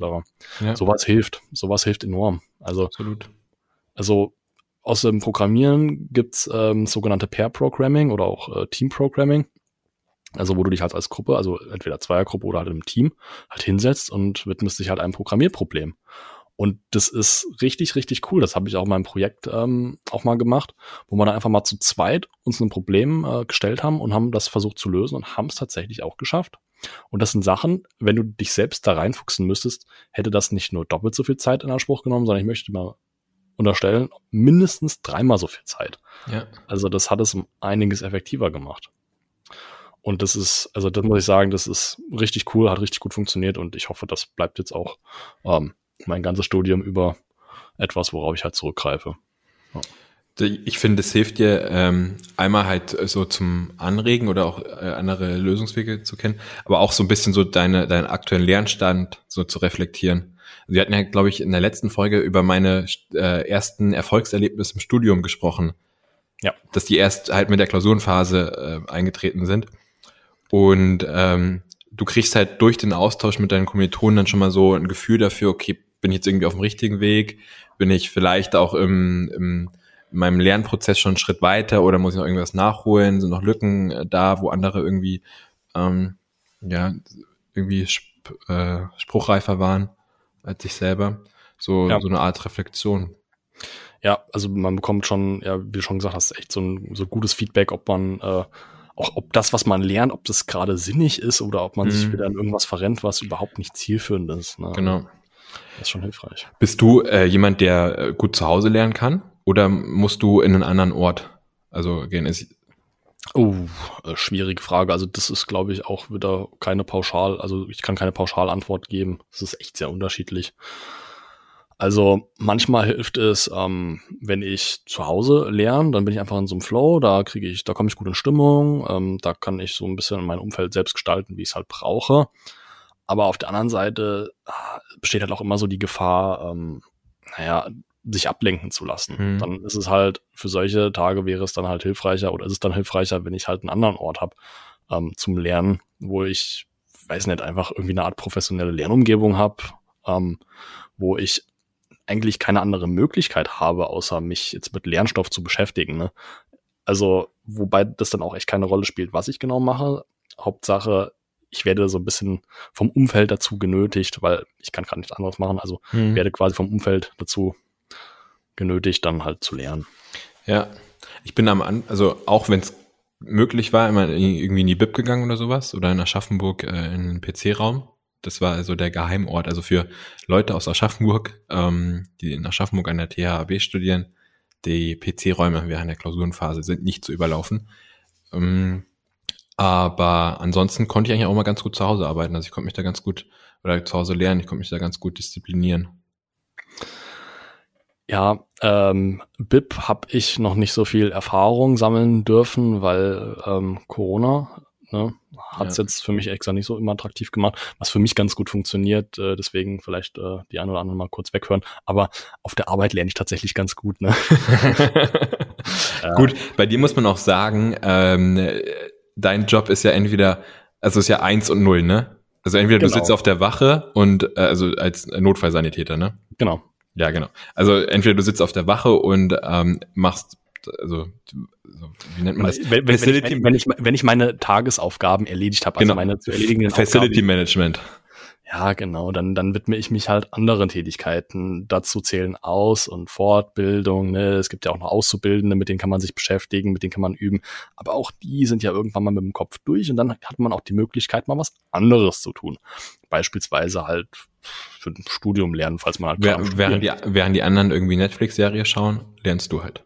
Speaker 3: Ja,
Speaker 2: Sowas hilft, sowas hilft enorm. Also
Speaker 3: absolut.
Speaker 2: also aus dem Programmieren gibt's ähm, sogenannte Pair Programming oder auch äh, Team Programming. Also wo du dich halt als Gruppe, also entweder Zweiergruppe oder halt im Team, halt hinsetzt und widmest dich halt einem Programmierproblem. Und das ist richtig, richtig cool. Das habe ich auch in meinem Projekt ähm, auch mal gemacht, wo wir dann einfach mal zu zweit uns ein Problem äh, gestellt haben und haben das versucht zu lösen und haben es tatsächlich auch geschafft. Und das sind Sachen, wenn du dich selbst da reinfuchsen müsstest, hätte das nicht nur doppelt so viel Zeit in Anspruch genommen, sondern ich möchte mal unterstellen, mindestens dreimal so viel Zeit.
Speaker 3: Ja.
Speaker 2: Also das hat es um einiges effektiver gemacht. Und das ist, also das muss ich sagen, das ist richtig cool, hat richtig gut funktioniert und ich hoffe, das bleibt jetzt auch ähm, mein ganzes Studium über etwas, worauf ich halt zurückgreife.
Speaker 3: Ich finde, es hilft dir ähm, einmal halt so zum Anregen oder auch äh, andere Lösungswege zu kennen, aber auch so ein bisschen so deine, deinen aktuellen Lernstand so zu reflektieren. Wir hatten ja, glaube ich, in der letzten Folge über meine äh, ersten Erfolgserlebnisse im Studium gesprochen.
Speaker 2: Ja.
Speaker 3: Dass die erst halt mit der Klausurenphase äh, eingetreten sind. Und ähm, du kriegst halt durch den Austausch mit deinen Kommilitonen dann schon mal so ein Gefühl dafür, okay, bin ich jetzt irgendwie auf dem richtigen Weg? Bin ich vielleicht auch im, im meinem Lernprozess schon einen Schritt weiter oder muss ich noch irgendwas nachholen? Sind noch Lücken äh, da, wo andere irgendwie ähm, ja irgendwie sp äh, spruchreifer waren als ich selber? So,
Speaker 2: Ja.
Speaker 3: so eine Art Reflexion.
Speaker 2: ja, also man bekommt schon, ja, wie du schon gesagt hast, echt so ein so gutes Feedback, ob man äh, auch ob das, was man lernt, ob das gerade sinnig ist oder ob man mhm. sich wieder in irgendwas verrennt, was überhaupt nicht zielführend ist. Ne?
Speaker 3: Genau.
Speaker 2: Das ist schon hilfreich.
Speaker 3: Bist du äh, jemand, der äh, gut zu Hause lernen kann? Oder musst du in einen anderen Ort also gehen? Ist
Speaker 2: Oh, äh, schwierige Frage. Also das ist, glaube ich, auch wieder keine Pauschal, also ich kann keine Pauschalantwort geben. Das ist echt sehr unterschiedlich. Also manchmal hilft es, ähm, wenn ich zu Hause lerne, dann bin ich einfach in so einem Flow, da kriege ich, da komme ich gut in Stimmung, ähm, da kann ich so ein bisschen mein Umfeld selbst gestalten, wie ich es halt brauche. Aber auf der anderen Seite ah, besteht halt auch immer so die Gefahr, ähm, naja, sich ablenken zu lassen. Mhm. Dann ist es halt, für solche Tage wäre es dann halt hilfreicher oder ist es dann hilfreicher, wenn ich halt einen anderen Ort habe ähm, zum Lernen, wo ich, weiß nicht, einfach irgendwie eine Art professionelle Lernumgebung habe, ähm, wo ich eigentlich keine andere Möglichkeit habe, außer mich jetzt mit Lernstoff zu beschäftigen. Ne? Also, wobei das dann auch echt keine Rolle spielt, was ich genau mache. Hauptsache, ich werde so ein bisschen vom Umfeld dazu genötigt, weil ich kann gerade nichts anderes machen. Also hm. werde quasi vom Umfeld dazu genötigt, dann halt zu lernen.
Speaker 3: Ja, ich bin am An also auch wenn es möglich war, immer irgendwie in die Bib gegangen oder sowas oder in Aschaffenburg äh, in den PC-Raum das war also der Geheimort. Also für Leute aus Aschaffenburg, ähm, die in Aschaffenburg an der THB studieren, die PC-Räume während der Klausurenphase sind nicht zu überlaufen. Ähm, aber ansonsten konnte ich eigentlich auch mal ganz gut zu Hause arbeiten. Also ich konnte mich da ganz gut, oder zu Hause lernen, ich konnte mich da ganz gut disziplinieren.
Speaker 2: Ja, ähm, BIP habe ich noch nicht so viel Erfahrung sammeln dürfen, weil ähm, Corona Ne? Hat es ja. jetzt für mich extra nicht so immer attraktiv gemacht, was für mich ganz gut funktioniert. Äh, deswegen vielleicht äh, die ein oder andere mal kurz weghören. Aber auf der Arbeit lerne ich tatsächlich ganz gut. Ne?
Speaker 3: gut, bei dir muss man auch sagen, ähm, dein Job ist ja entweder, also ist ja eins und null, ne? Also entweder genau. du sitzt auf der Wache und äh, also als Notfallsanitäter, ne?
Speaker 2: Genau.
Speaker 3: Ja, genau. Also entweder du sitzt auf der Wache und ähm, machst also
Speaker 2: wie nennt man das? Wenn, wenn, Facility, wenn, ich, wenn, ich, wenn ich meine Tagesaufgaben erledigt habe,
Speaker 3: also genau. meine zu erledigenden Facility Aufgaben, Management.
Speaker 2: Ja, genau. Dann, dann widme ich mich halt anderen Tätigkeiten. Dazu zählen Aus- und Fortbildung. Ne? Es gibt ja auch noch Auszubildende, mit denen kann man sich beschäftigen, mit denen kann man üben. Aber auch die sind ja irgendwann mal mit dem Kopf durch und dann hat man auch die Möglichkeit, mal was anderes zu tun. Beispielsweise halt für ein Studium lernen, falls man halt
Speaker 3: Während, während, die, während die anderen irgendwie Netflix-Serie schauen, lernst du halt.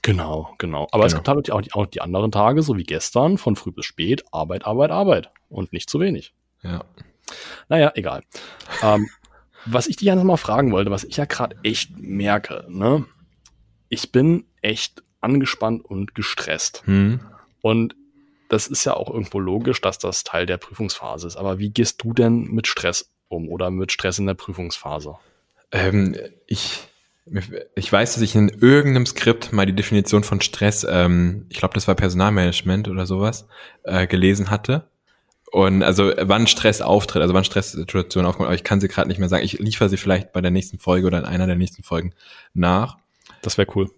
Speaker 2: Genau, genau. Aber genau. es gibt halt auch die, auch die anderen Tage, so wie gestern, von früh bis spät, Arbeit, Arbeit, Arbeit. Und nicht zu wenig.
Speaker 3: Ja.
Speaker 2: Naja, egal. ähm, was ich dich ja mal fragen wollte, was ich ja gerade echt merke, ne? Ich bin echt angespannt und gestresst. Hm. Und das ist ja auch irgendwo logisch, dass das Teil der Prüfungsphase ist. Aber wie gehst du denn mit Stress um oder mit Stress in der Prüfungsphase?
Speaker 3: Ähm, ich ich weiß, dass ich in irgendeinem Skript mal die Definition von Stress, ähm, ich glaube, das war Personalmanagement oder sowas, äh, gelesen hatte. Und also wann Stress auftritt, also wann Stresssituationen aufkommen, aber ich kann sie gerade nicht mehr sagen. Ich liefere sie vielleicht bei der nächsten Folge oder in einer der nächsten Folgen nach.
Speaker 2: Das wäre cool.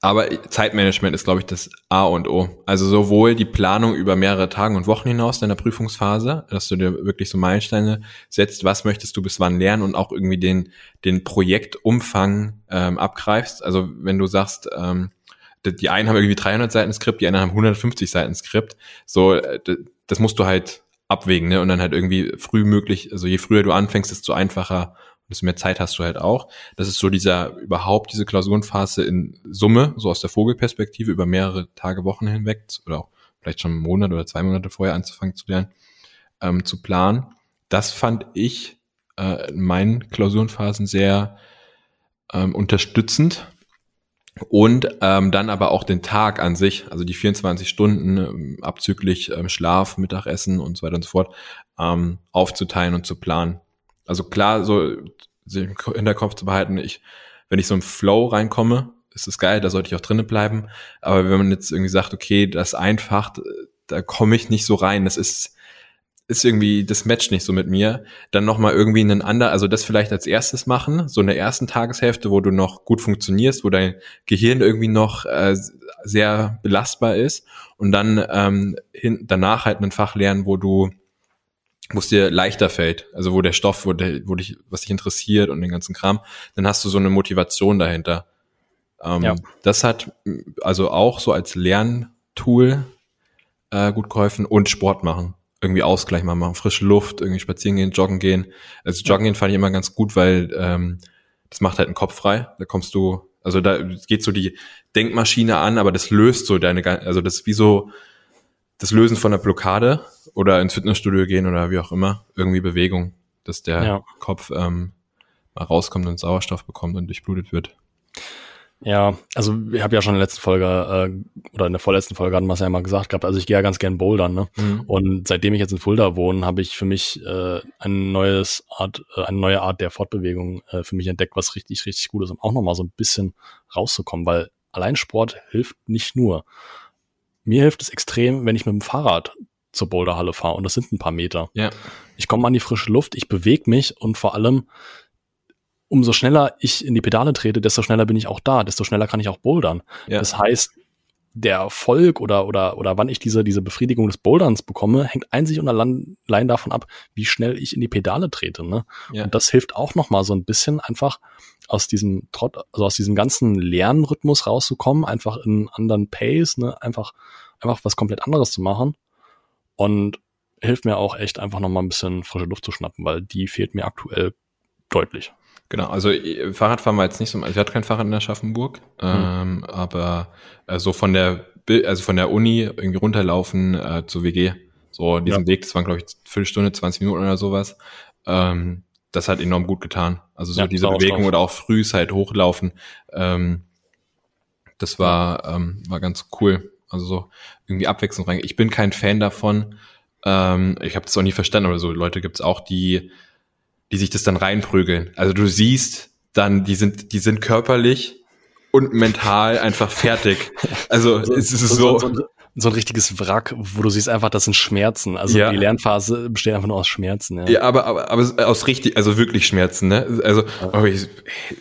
Speaker 3: Aber Zeitmanagement ist, glaube ich, das A und O. Also sowohl die Planung über mehrere Tage und Wochen hinaus in der Prüfungsphase, dass du dir wirklich so Meilensteine setzt, was möchtest du bis wann lernen und auch irgendwie den, den Projektumfang ähm, abgreifst. Also wenn du sagst, ähm, die einen haben irgendwie 300 Seiten Skript, die anderen haben 150 Seiten Skript, so, äh, das musst du halt abwägen, ne? Und dann halt irgendwie früh möglich, also je früher du anfängst, desto einfacher desto mehr Zeit hast du halt auch. Das ist so dieser, überhaupt diese Klausurenphase in Summe, so aus der Vogelperspektive über mehrere Tage, Wochen hinweg oder auch vielleicht schon einen Monat oder zwei Monate vorher anzufangen zu lernen, ähm, zu planen. Das fand ich äh, in meinen Klausurenphasen sehr ähm, unterstützend. Und ähm, dann aber auch den Tag an sich, also die 24 Stunden ähm, abzüglich ähm, Schlaf, Mittagessen und so weiter und so fort, ähm, aufzuteilen und zu planen. Also klar, so in der Kopf zu behalten, ich, wenn ich so im Flow reinkomme, ist es geil, da sollte ich auch drinnen bleiben. Aber wenn man jetzt irgendwie sagt, okay, das einfach, da komme ich nicht so rein, das ist, ist irgendwie, das matcht nicht so mit mir, dann nochmal irgendwie einen anderen, also das vielleicht als erstes machen, so in der ersten Tageshälfte, wo du noch gut funktionierst, wo dein Gehirn irgendwie noch äh, sehr belastbar ist und dann ähm, hin, danach halt ein Fach lernen, wo du wo es dir leichter fällt, also wo der Stoff, wo, der, wo dich, was dich interessiert und den ganzen Kram, dann hast du so eine Motivation dahinter. Ähm,
Speaker 2: Ja.
Speaker 3: Das hat also auch so als Lerntool äh, gut geholfen und Sport machen. Irgendwie Ausgleich mal machen, frische Luft, irgendwie spazieren gehen, joggen gehen. Also joggen gehen fand ich immer ganz gut, weil ähm, das macht halt den Kopf frei. Da kommst du, also da geht so die Denkmaschine an, aber das löst so deine, also das ist wie so das Lösen von einer Blockade oder ins Fitnessstudio gehen oder wie auch immer, irgendwie Bewegung, dass der
Speaker 2: Ja.
Speaker 3: Kopf ähm, mal rauskommt und Sauerstoff bekommt und durchblutet wird.
Speaker 2: Ja, also ich habe ja schon in der letzten Folge äh, oder in der vorletzten Folge hatten wir es ja mal gesagt gehabt, also ich gehe ja ganz gern bouldern, ne? Und seitdem ich jetzt in Fulda wohne, habe ich für mich äh, ein neues Art, äh, eine neue Art der Fortbewegung äh, für mich entdeckt, was richtig, richtig gut ist, um auch nochmal so ein bisschen rauszukommen, weil allein Sport hilft nicht nur. Mir hilft es extrem, wenn ich mit dem Fahrrad zur Boulderhalle fahre und das sind ein paar Meter.
Speaker 3: Ja.
Speaker 2: Ich komme an die frische Luft, ich bewege mich und vor allem, umso schneller ich in die Pedale trete, desto schneller bin ich auch da, desto schneller kann ich auch bouldern.
Speaker 3: Ja.
Speaker 2: Das heißt, der Erfolg oder, oder, oder wann ich diese, diese Befriedigung des Boulderns bekomme, hängt einzig und allein davon ab, wie schnell ich in die Pedale trete. Ne?
Speaker 3: Ja.
Speaker 2: Und das hilft auch nochmal so ein bisschen einfach aus diesem Trott, also aus diesem ganzen Lernrhythmus rauszukommen, einfach in einen anderen Pace, ne? einfach, einfach was komplett anderes zu machen. Und hilft mir auch echt einfach nochmal ein bisschen frische Luft zu schnappen, weil die fehlt mir aktuell deutlich.
Speaker 3: Genau, also äh, Fahrradfahren war jetzt nicht so, also ich hatte kein Fahrrad in Aschaffenburg, ähm, aber äh, so von der, also von der Uni irgendwie runterlaufen äh, zur WG, so diesen
Speaker 2: Ja.
Speaker 3: Weg, das waren glaube ich Viertelstunde, 20 Minuten oder sowas, ähm, das hat enorm gut getan. Also so
Speaker 2: Ja,
Speaker 3: diese. Bewegung oder auch früh halt hochlaufen, ähm, das war, ähm, war ganz cool. Also so irgendwie Abwechslung rein. Ich bin kein Fan davon. Ähm, ich habe das auch nie verstanden, aber so Leute gibt's auch, die, die sich das dann reinprügeln. Also du siehst dann, die sind, die sind körperlich und mental einfach fertig. Also es ist so.
Speaker 2: so, so ein richtiges Wrack, wo du siehst einfach, das sind Schmerzen. Also
Speaker 3: Ja.
Speaker 2: die Lernphase besteht einfach nur aus Schmerzen. Ja.
Speaker 3: Ja, aber, aber, aber aus richtig, also wirklich Schmerzen, ne? Also aber ich,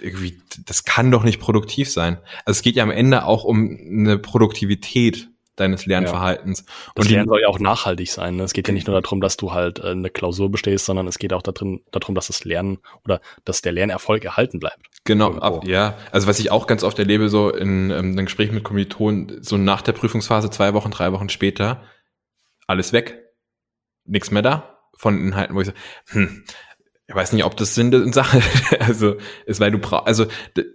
Speaker 3: irgendwie, das kann doch nicht produktiv sein. Also es geht ja am Ende auch um eine Produktivität deines Lernverhaltens.
Speaker 2: Das
Speaker 3: Und
Speaker 2: Lernen soll ja auch nachhaltig sein. Ne? Es geht ja nicht nur darum, dass du halt äh, eine Klausur bestehst, sondern es geht auch darin, darum, dass das Lernen oder dass der Lernerfolg erhalten bleibt.
Speaker 3: Genau, ab, ja. Also was ich auch ganz oft erlebe, so in ähm, einem Gespräch mit Kommilitonen, so nach der Prüfungsphase, zwei Wochen, drei Wochen später, alles weg. Nichts mehr da von Inhalten, wo ich so, hm, ich weiß nicht, ob das Sinn der Sache Also, ist, weil du brauchst, also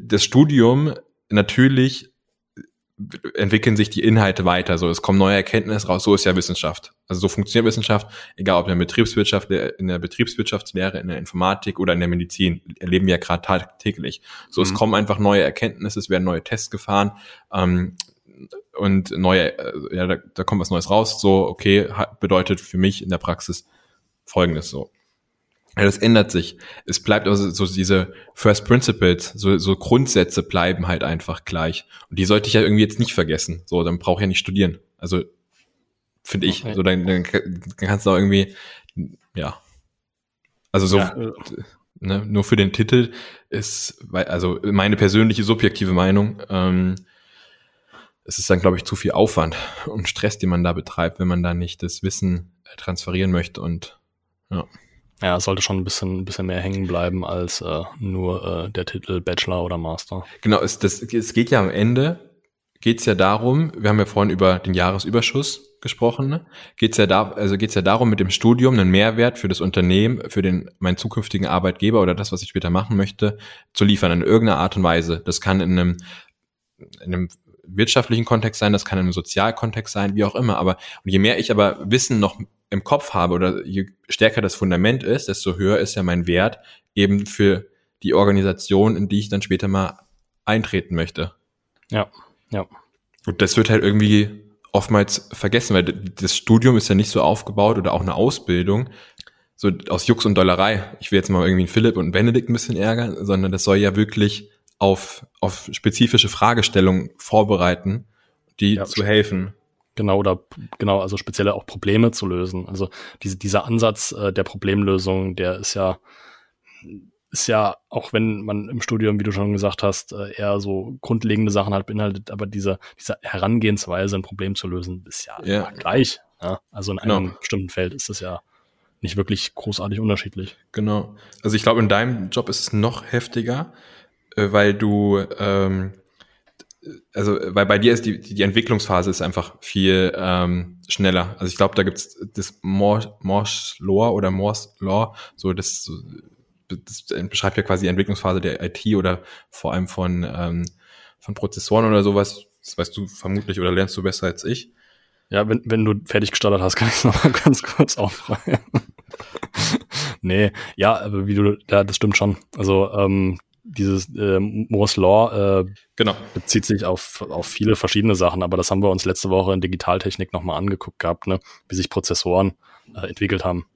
Speaker 3: das Studium, natürlich entwickeln sich die Inhalte weiter. So, es kommen neue Erkenntnisse raus. So ist ja Wissenschaft. Also so funktioniert Wissenschaft, egal ob in der Betriebswirtschaft, in der Betriebswirtschaftslehre, in der Informatik oder in der Medizin. Erleben wir ja gerade tagtäglich. So, es
Speaker 2: Mhm.
Speaker 3: kommen einfach neue Erkenntnisse, es werden neue Tests gefahren. Ähm, und neue, äh, ja, da, da kommt was Neues raus. So, okay, bedeutet für mich in der Praxis Folgendes so. Ja, das ändert sich. Es bleibt also so diese First Principles, so, so Grundsätze bleiben halt einfach gleich. Und die sollte ich ja irgendwie jetzt nicht vergessen. So, dann brauche ich ja nicht studieren. Also finde ich.
Speaker 2: Okay.
Speaker 3: So, dann, dann kannst du auch irgendwie, ja. Also so,
Speaker 2: Ja, äh,
Speaker 3: ne, nur für den Titel ist, weil- also meine persönliche subjektive Meinung, ähm, es ist dann, glaube ich, zu viel Aufwand und Stress, den man da betreibt, wenn man da nicht das Wissen äh, transferieren möchte und
Speaker 2: ja, es sollte schon ein bisschen, ein bisschen mehr hängen bleiben als äh, nur äh, der Titel Bachelor oder Master.
Speaker 3: Genau, es, das, es geht ja am Ende, geht es ja darum, wir haben ja vorhin über den Jahresüberschuss gesprochen, ne? geht's ja da, also geht's ja darum, mit dem Studium einen Mehrwert für das Unternehmen, für den meinen zukünftigen Arbeitgeber oder das, was ich später machen möchte, zu liefern in irgendeiner Art und Weise. Das kann in einem, in einem wirtschaftlichen Kontext sein, das kann in einem Sozialkontext sein, wie auch immer. Aber und je mehr ich aber Wissen noch im Kopf habe oder je stärker das Fundament ist, desto höher ist ja mein Wert eben für die Organisation, in die ich dann später mal eintreten möchte.
Speaker 2: Ja, ja.
Speaker 3: Und das wird halt irgendwie oftmals vergessen, weil das Studium ist ja nicht so aufgebaut oder auch eine Ausbildung, so aus Jux und Dollerei. Ich will jetzt mal irgendwie Philipp und Benedikt ein bisschen ärgern, sondern das soll ja wirklich auf, auf spezifische Fragestellungen vorbereiten, die
Speaker 2: Ja.
Speaker 3: zu helfen.
Speaker 2: Genau, oder genau, also spezielle auch Probleme zu lösen. Also diese, dieser Ansatz äh, der Problemlösung, der ist ja, ist ja, auch wenn man im Studium, wie du schon gesagt hast, äh, eher so grundlegende Sachen halt beinhaltet, aber diese, diese Herangehensweise, ein Problem zu lösen, ist ja,
Speaker 3: Ja.
Speaker 2: gleich. Ja? Also in
Speaker 3: Genau.
Speaker 2: einem bestimmten Feld ist das ja nicht wirklich großartig unterschiedlich.
Speaker 3: Genau. Also ich glaube, in deinem Job ist es noch heftiger, äh, weil du ähm, also weil bei dir ist die, die Entwicklungsphase ist einfach viel ähm, schneller. Also ich glaube, da gibt's das Morse, Law oder Morse Law, so das, das beschreibt ja quasi die Entwicklungsphase der IT oder vor allem von, ähm, von Prozessoren oder sowas. Das weißt du vermutlich oder lernst du besser als ich.
Speaker 2: Ja, wenn, wenn du fertig gestartet hast, kann ich es nochmal ganz kurz aufräumen. nee, ja, wie du, ja, das stimmt schon. Also ähm, dieses äh, Moore's Law äh,
Speaker 3: genau.
Speaker 2: bezieht sich auf, auf viele verschiedene Sachen, aber das haben wir uns letzte Woche in Digitaltechnik nochmal angeguckt gehabt, ne? wie sich Prozessoren äh, entwickelt haben.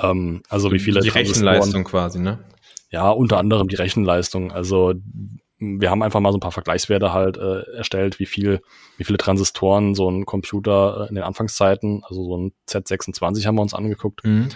Speaker 2: Ähm, also wie viele
Speaker 3: die Rechenleistung quasi, ne?
Speaker 2: Ja, unter anderem die Rechenleistung. Also wir haben einfach mal so ein paar Vergleichswerte halt äh, erstellt, wie viel, wie viele Transistoren so ein Computer äh, in den Anfangszeiten, also so ein Z26 haben wir uns angeguckt, mhm.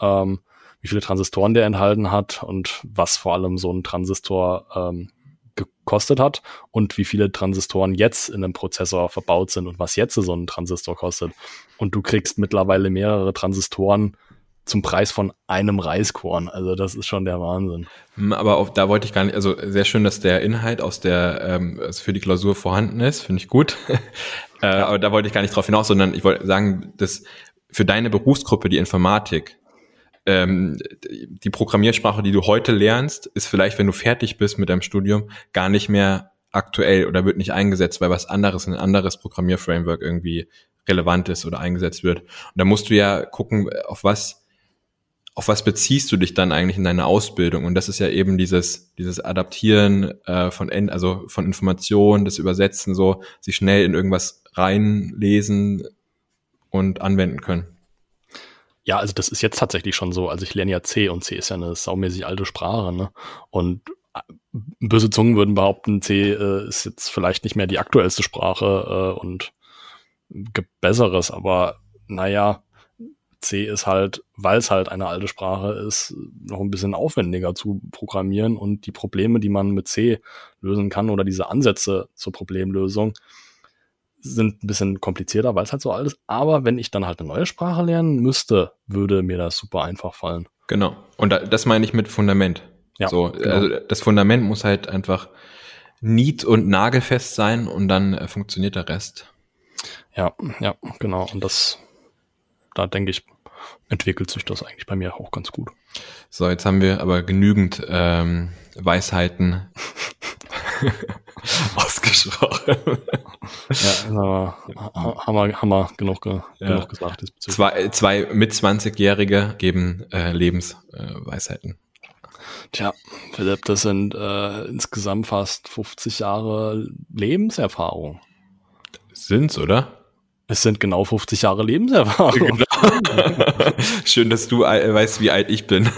Speaker 2: ähm, wie viele Transistoren der enthalten hat und was vor allem so ein Transistor ähm, gekostet hat und wie viele Transistoren jetzt in einem Prozessor verbaut sind und was jetzt so ein Transistor kostet. Und du kriegst mittlerweile mehrere Transistoren zum Preis von einem Reiskorn. Also das ist schon der Wahnsinn.
Speaker 3: Hm, aber auf, da wollte ich gar nicht, also sehr schön, dass der Inhalt aus der ähm, also für die Klausur vorhanden ist, finde ich gut. äh, aber da wollte ich gar nicht drauf hinaus, sondern ich wollte sagen, dass für deine Berufsgruppe, die Informatik, ähm, die Programmiersprache, die du heute lernst, ist vielleicht, wenn du fertig bist mit deinem Studium, gar nicht mehr aktuell oder wird nicht eingesetzt, weil was anderes, ein anderes Programmierframework irgendwie relevant ist oder eingesetzt wird. Und da musst du ja gucken, auf was auf was beziehst du dich dann eigentlich in deiner Ausbildung? Und das ist ja eben dieses, dieses Adaptieren äh, von, also von Informationen, das Übersetzen, so sich schnell in irgendwas reinlesen und anwenden können.
Speaker 2: Ja, also das ist jetzt tatsächlich schon so. Also ich lerne ja C und C ist ja eine saumäßig alte Sprache, ne? Und äh, böse Zungen würden behaupten, C äh, ist jetzt vielleicht nicht mehr die aktuellste Sprache äh, und gibt Besseres, aber naja, C ist halt, weil es halt eine alte Sprache ist, noch ein bisschen aufwendiger zu programmieren und die Probleme, die man mit C lösen kann oder diese Ansätze zur Problemlösung sind ein bisschen komplizierter, weil es halt so alt ist. Aber wenn ich dann halt eine neue Sprache lernen müsste, würde mir das super einfach fallen.
Speaker 3: Genau. Und das meine ich mit Fundament. Ja, so, genau. also das Fundament muss halt einfach nied- und nagelfest sein und dann äh, funktioniert der Rest.
Speaker 2: Ja, ja, genau. Und das, da denke ich, entwickelt sich das eigentlich bei mir auch ganz gut.
Speaker 3: So, jetzt haben wir aber genügend ähm, Weisheiten ausgesprochen.
Speaker 2: ja, wir, haben wir genug, ge ja. genug gesagt.
Speaker 3: Zwei, zwei mit 20-Jährige geben äh, Lebensweisheiten. Äh,
Speaker 2: Tja, Philipp, das sind äh, insgesamt fast 50 Jahre Lebenserfahrung.
Speaker 3: Sind's, oder?
Speaker 2: Es sind genau 50 Jahre Lebenserfahrung. Genau.
Speaker 3: Schön, dass du äh, weißt, wie alt ich bin.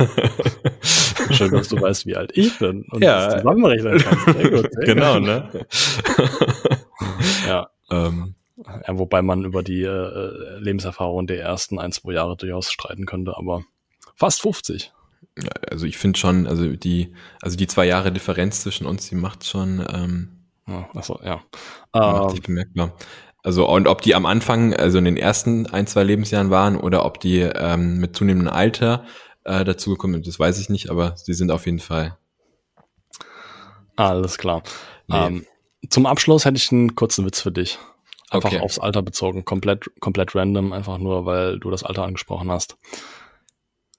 Speaker 2: Schön, dass du weißt, wie alt ich bin.
Speaker 3: Und ja. zusammenrechnen kannst. Sehr gut, sehr genau, ne?
Speaker 2: ja. Ähm. ja. Wobei man über die äh, Lebenserfahrung der ersten ein, zwei Jahre durchaus streiten könnte, aber fast 50.
Speaker 3: Also ich finde schon, also die, also die zwei Jahre Differenz zwischen uns, die macht schon ähm,
Speaker 2: ja, achso, ja.
Speaker 3: Macht sich ähm, bemerkbar. Also und ob die am Anfang, also in den ersten ein, zwei Lebensjahren waren oder ob die ähm, mit zunehmendem Alter äh, dazugekommen sind, das weiß ich nicht, aber sie sind auf jeden Fall.
Speaker 2: Alles klar. Nee. Ähm, zum Abschluss hätte ich einen kurzen Witz für dich. Einfach okay. aufs Alter bezogen, komplett, komplett random, einfach nur, weil du das Alter angesprochen hast.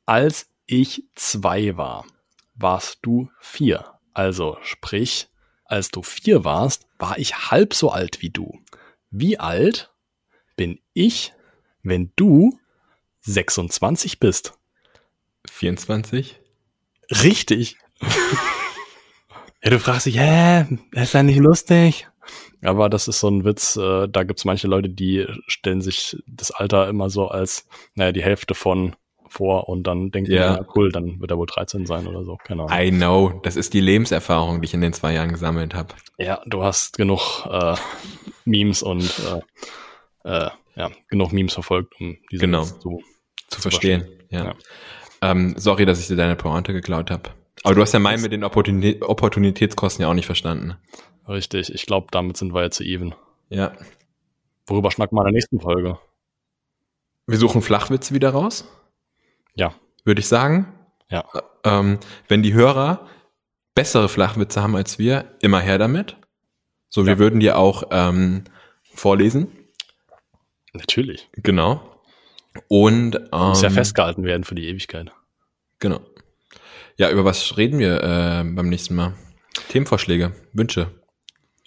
Speaker 2: Als ich zwei war, warst du vier. Also sprich, als du vier warst, war ich halb so alt wie du. Wie alt bin ich, wenn du 26 bist?
Speaker 3: 24?
Speaker 2: Richtig. ja, du fragst dich, hä, ist ja nicht lustig? Aber das ist so ein Witz, äh, da gibt's manche Leute, die stellen sich das Alter immer so als, naja, die Hälfte von vor und dann denken, ja. ja, cool, dann wird er wohl 13 sein oder so. Keine
Speaker 3: Ahnung. I know, das ist die Lebenserfahrung, die ich in den zwei Jahren gesammelt habe.
Speaker 2: Ja, du hast genug äh, Memes und äh, äh, ja, genug Memes verfolgt, um
Speaker 3: diese genau. zu, zu, zu verstehen. Ja. ja. Ähm, sorry, dass ich dir deine Pointe geklaut habe. Aber du hast ja meinen mit den Opportunitä Opportunitätskosten ja auch nicht verstanden.
Speaker 2: Richtig, ich glaube, damit sind wir jetzt even.
Speaker 3: Ja.
Speaker 2: Worüber schnacken wir in der nächsten Folge?
Speaker 3: Wir suchen Flachwitze wieder raus.
Speaker 2: Ja.
Speaker 3: Würde ich sagen.
Speaker 2: Ja.
Speaker 3: Ähm, wenn die Hörer bessere Flachwitze haben als wir, immer her damit. So, wir würden dir auch ähm, vorlesen.
Speaker 2: Natürlich.
Speaker 3: Genau. Und ähm,
Speaker 2: Muss ja festgehalten werden für die Ewigkeit.
Speaker 3: Genau. Ja, über was reden wir äh, beim nächsten Mal? Themenvorschläge, Wünsche.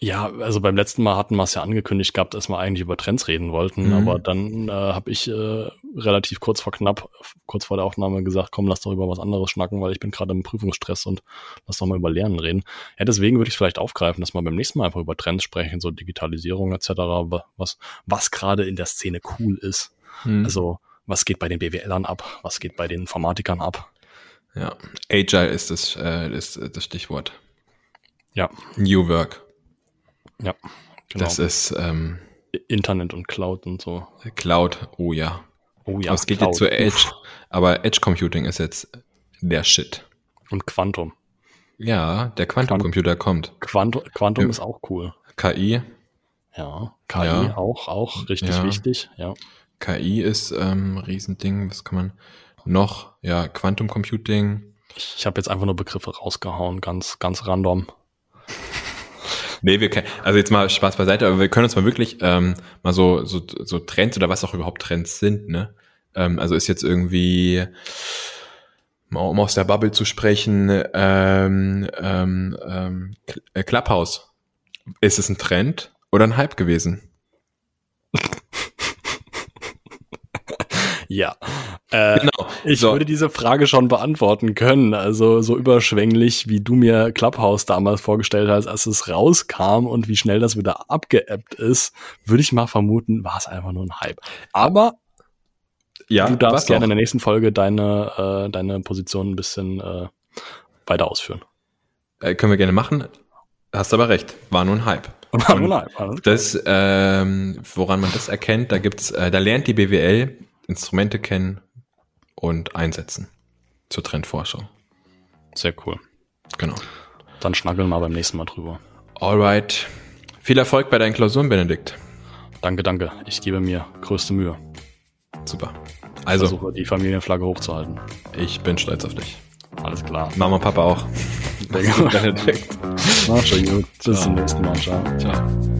Speaker 2: Ja, also beim letzten Mal hatten wir es ja angekündigt gehabt, dass wir eigentlich über Trends reden wollten,
Speaker 3: Mhm.
Speaker 2: aber dann äh, habe ich äh, relativ kurz vor knapp, kurz vor der Aufnahme gesagt, komm, lass doch über was anderes schnacken, weil ich bin gerade im Prüfungsstress und lass doch mal über Lernen reden. Ja, deswegen würde ich es vielleicht aufgreifen, dass wir beim nächsten Mal einfach über Trends sprechen, so Digitalisierung etc., wa- was, was gerade in der Szene cool ist.
Speaker 3: Hm.
Speaker 2: Also was geht bei den BWLern ab, was geht bei den Informatikern ab.
Speaker 3: ja, Agile ist das, äh, ist das Stichwort.
Speaker 2: Ja,
Speaker 3: New Work.
Speaker 2: ja, genau.
Speaker 3: Das ist ähm,
Speaker 2: Internet und Cloud und so.
Speaker 3: Cloud. Oh ja.
Speaker 2: Oh
Speaker 3: Aber es geht jetzt zu Edge. Aber Edge Computing ist jetzt der Shit.
Speaker 2: Und Quantum.
Speaker 3: Ja, der Quantumcomputer kommt.
Speaker 2: Quantum, Quantum
Speaker 3: Ja.
Speaker 2: ist auch cool.
Speaker 3: KI.
Speaker 2: Ja, KI
Speaker 3: Ja.
Speaker 2: auch, auch richtig
Speaker 3: Ja.
Speaker 2: wichtig, ja.
Speaker 3: KI ist ähm, ein Riesending. Was kann man noch? Ja, Quantum Computing.
Speaker 2: Ich, ich habe jetzt einfach nur Begriffe rausgehauen, ganz, ganz random.
Speaker 3: Nee, wir können, also jetzt mal Spaß beiseite, aber wir können uns mal wirklich ähm, mal so, so, so Trends oder was auch überhaupt Trends sind, ne? Ähm, also ist jetzt irgendwie, um aus der Bubble zu sprechen, ähm, ähm, ähm, äh, Clubhouse. Ist es ein Trend oder ein Hype gewesen?
Speaker 2: Ja. Äh,
Speaker 3: Genau.
Speaker 2: Ich
Speaker 3: So.
Speaker 2: würde diese Frage schon beantworten können. Also so überschwänglich, wie du mir Clubhouse damals vorgestellt hast, als es rauskam und wie schnell das wieder abgeebbt ist, würde ich mal vermuten, war es einfach nur ein Hype. Aber
Speaker 3: Ja,
Speaker 2: du darfst gerne in
Speaker 3: auch.
Speaker 2: der nächsten Folge deine, äh, deine Position ein bisschen äh, weiter ausführen.
Speaker 3: Äh, können wir gerne machen. Hast aber recht, war nur ein Hype.
Speaker 2: War nur ein Hype, alles klar.
Speaker 3: Das, ähm, woran man das erkennt, da gibt's, äh, da lernt die BWL Instrumente kennen und einsetzen zur Trendforschung.
Speaker 2: Sehr cool.
Speaker 3: Genau.
Speaker 2: Dann schnackeln wir beim nächsten Mal drüber.
Speaker 3: Alright. Viel Erfolg bei deinen Klausuren, Benedikt.
Speaker 2: Danke, danke. Ich gebe mir größte Mühe.
Speaker 3: Super.
Speaker 2: Ich
Speaker 3: Also,
Speaker 2: versuche die Familienflagge hochzuhalten.
Speaker 3: ich bin stolz auf dich.
Speaker 2: Alles klar.
Speaker 3: Mama und Papa auch.
Speaker 2: Sehr gut. Mach schon gut. Bis zum nächsten Mal. Ciao.
Speaker 3: Ciao.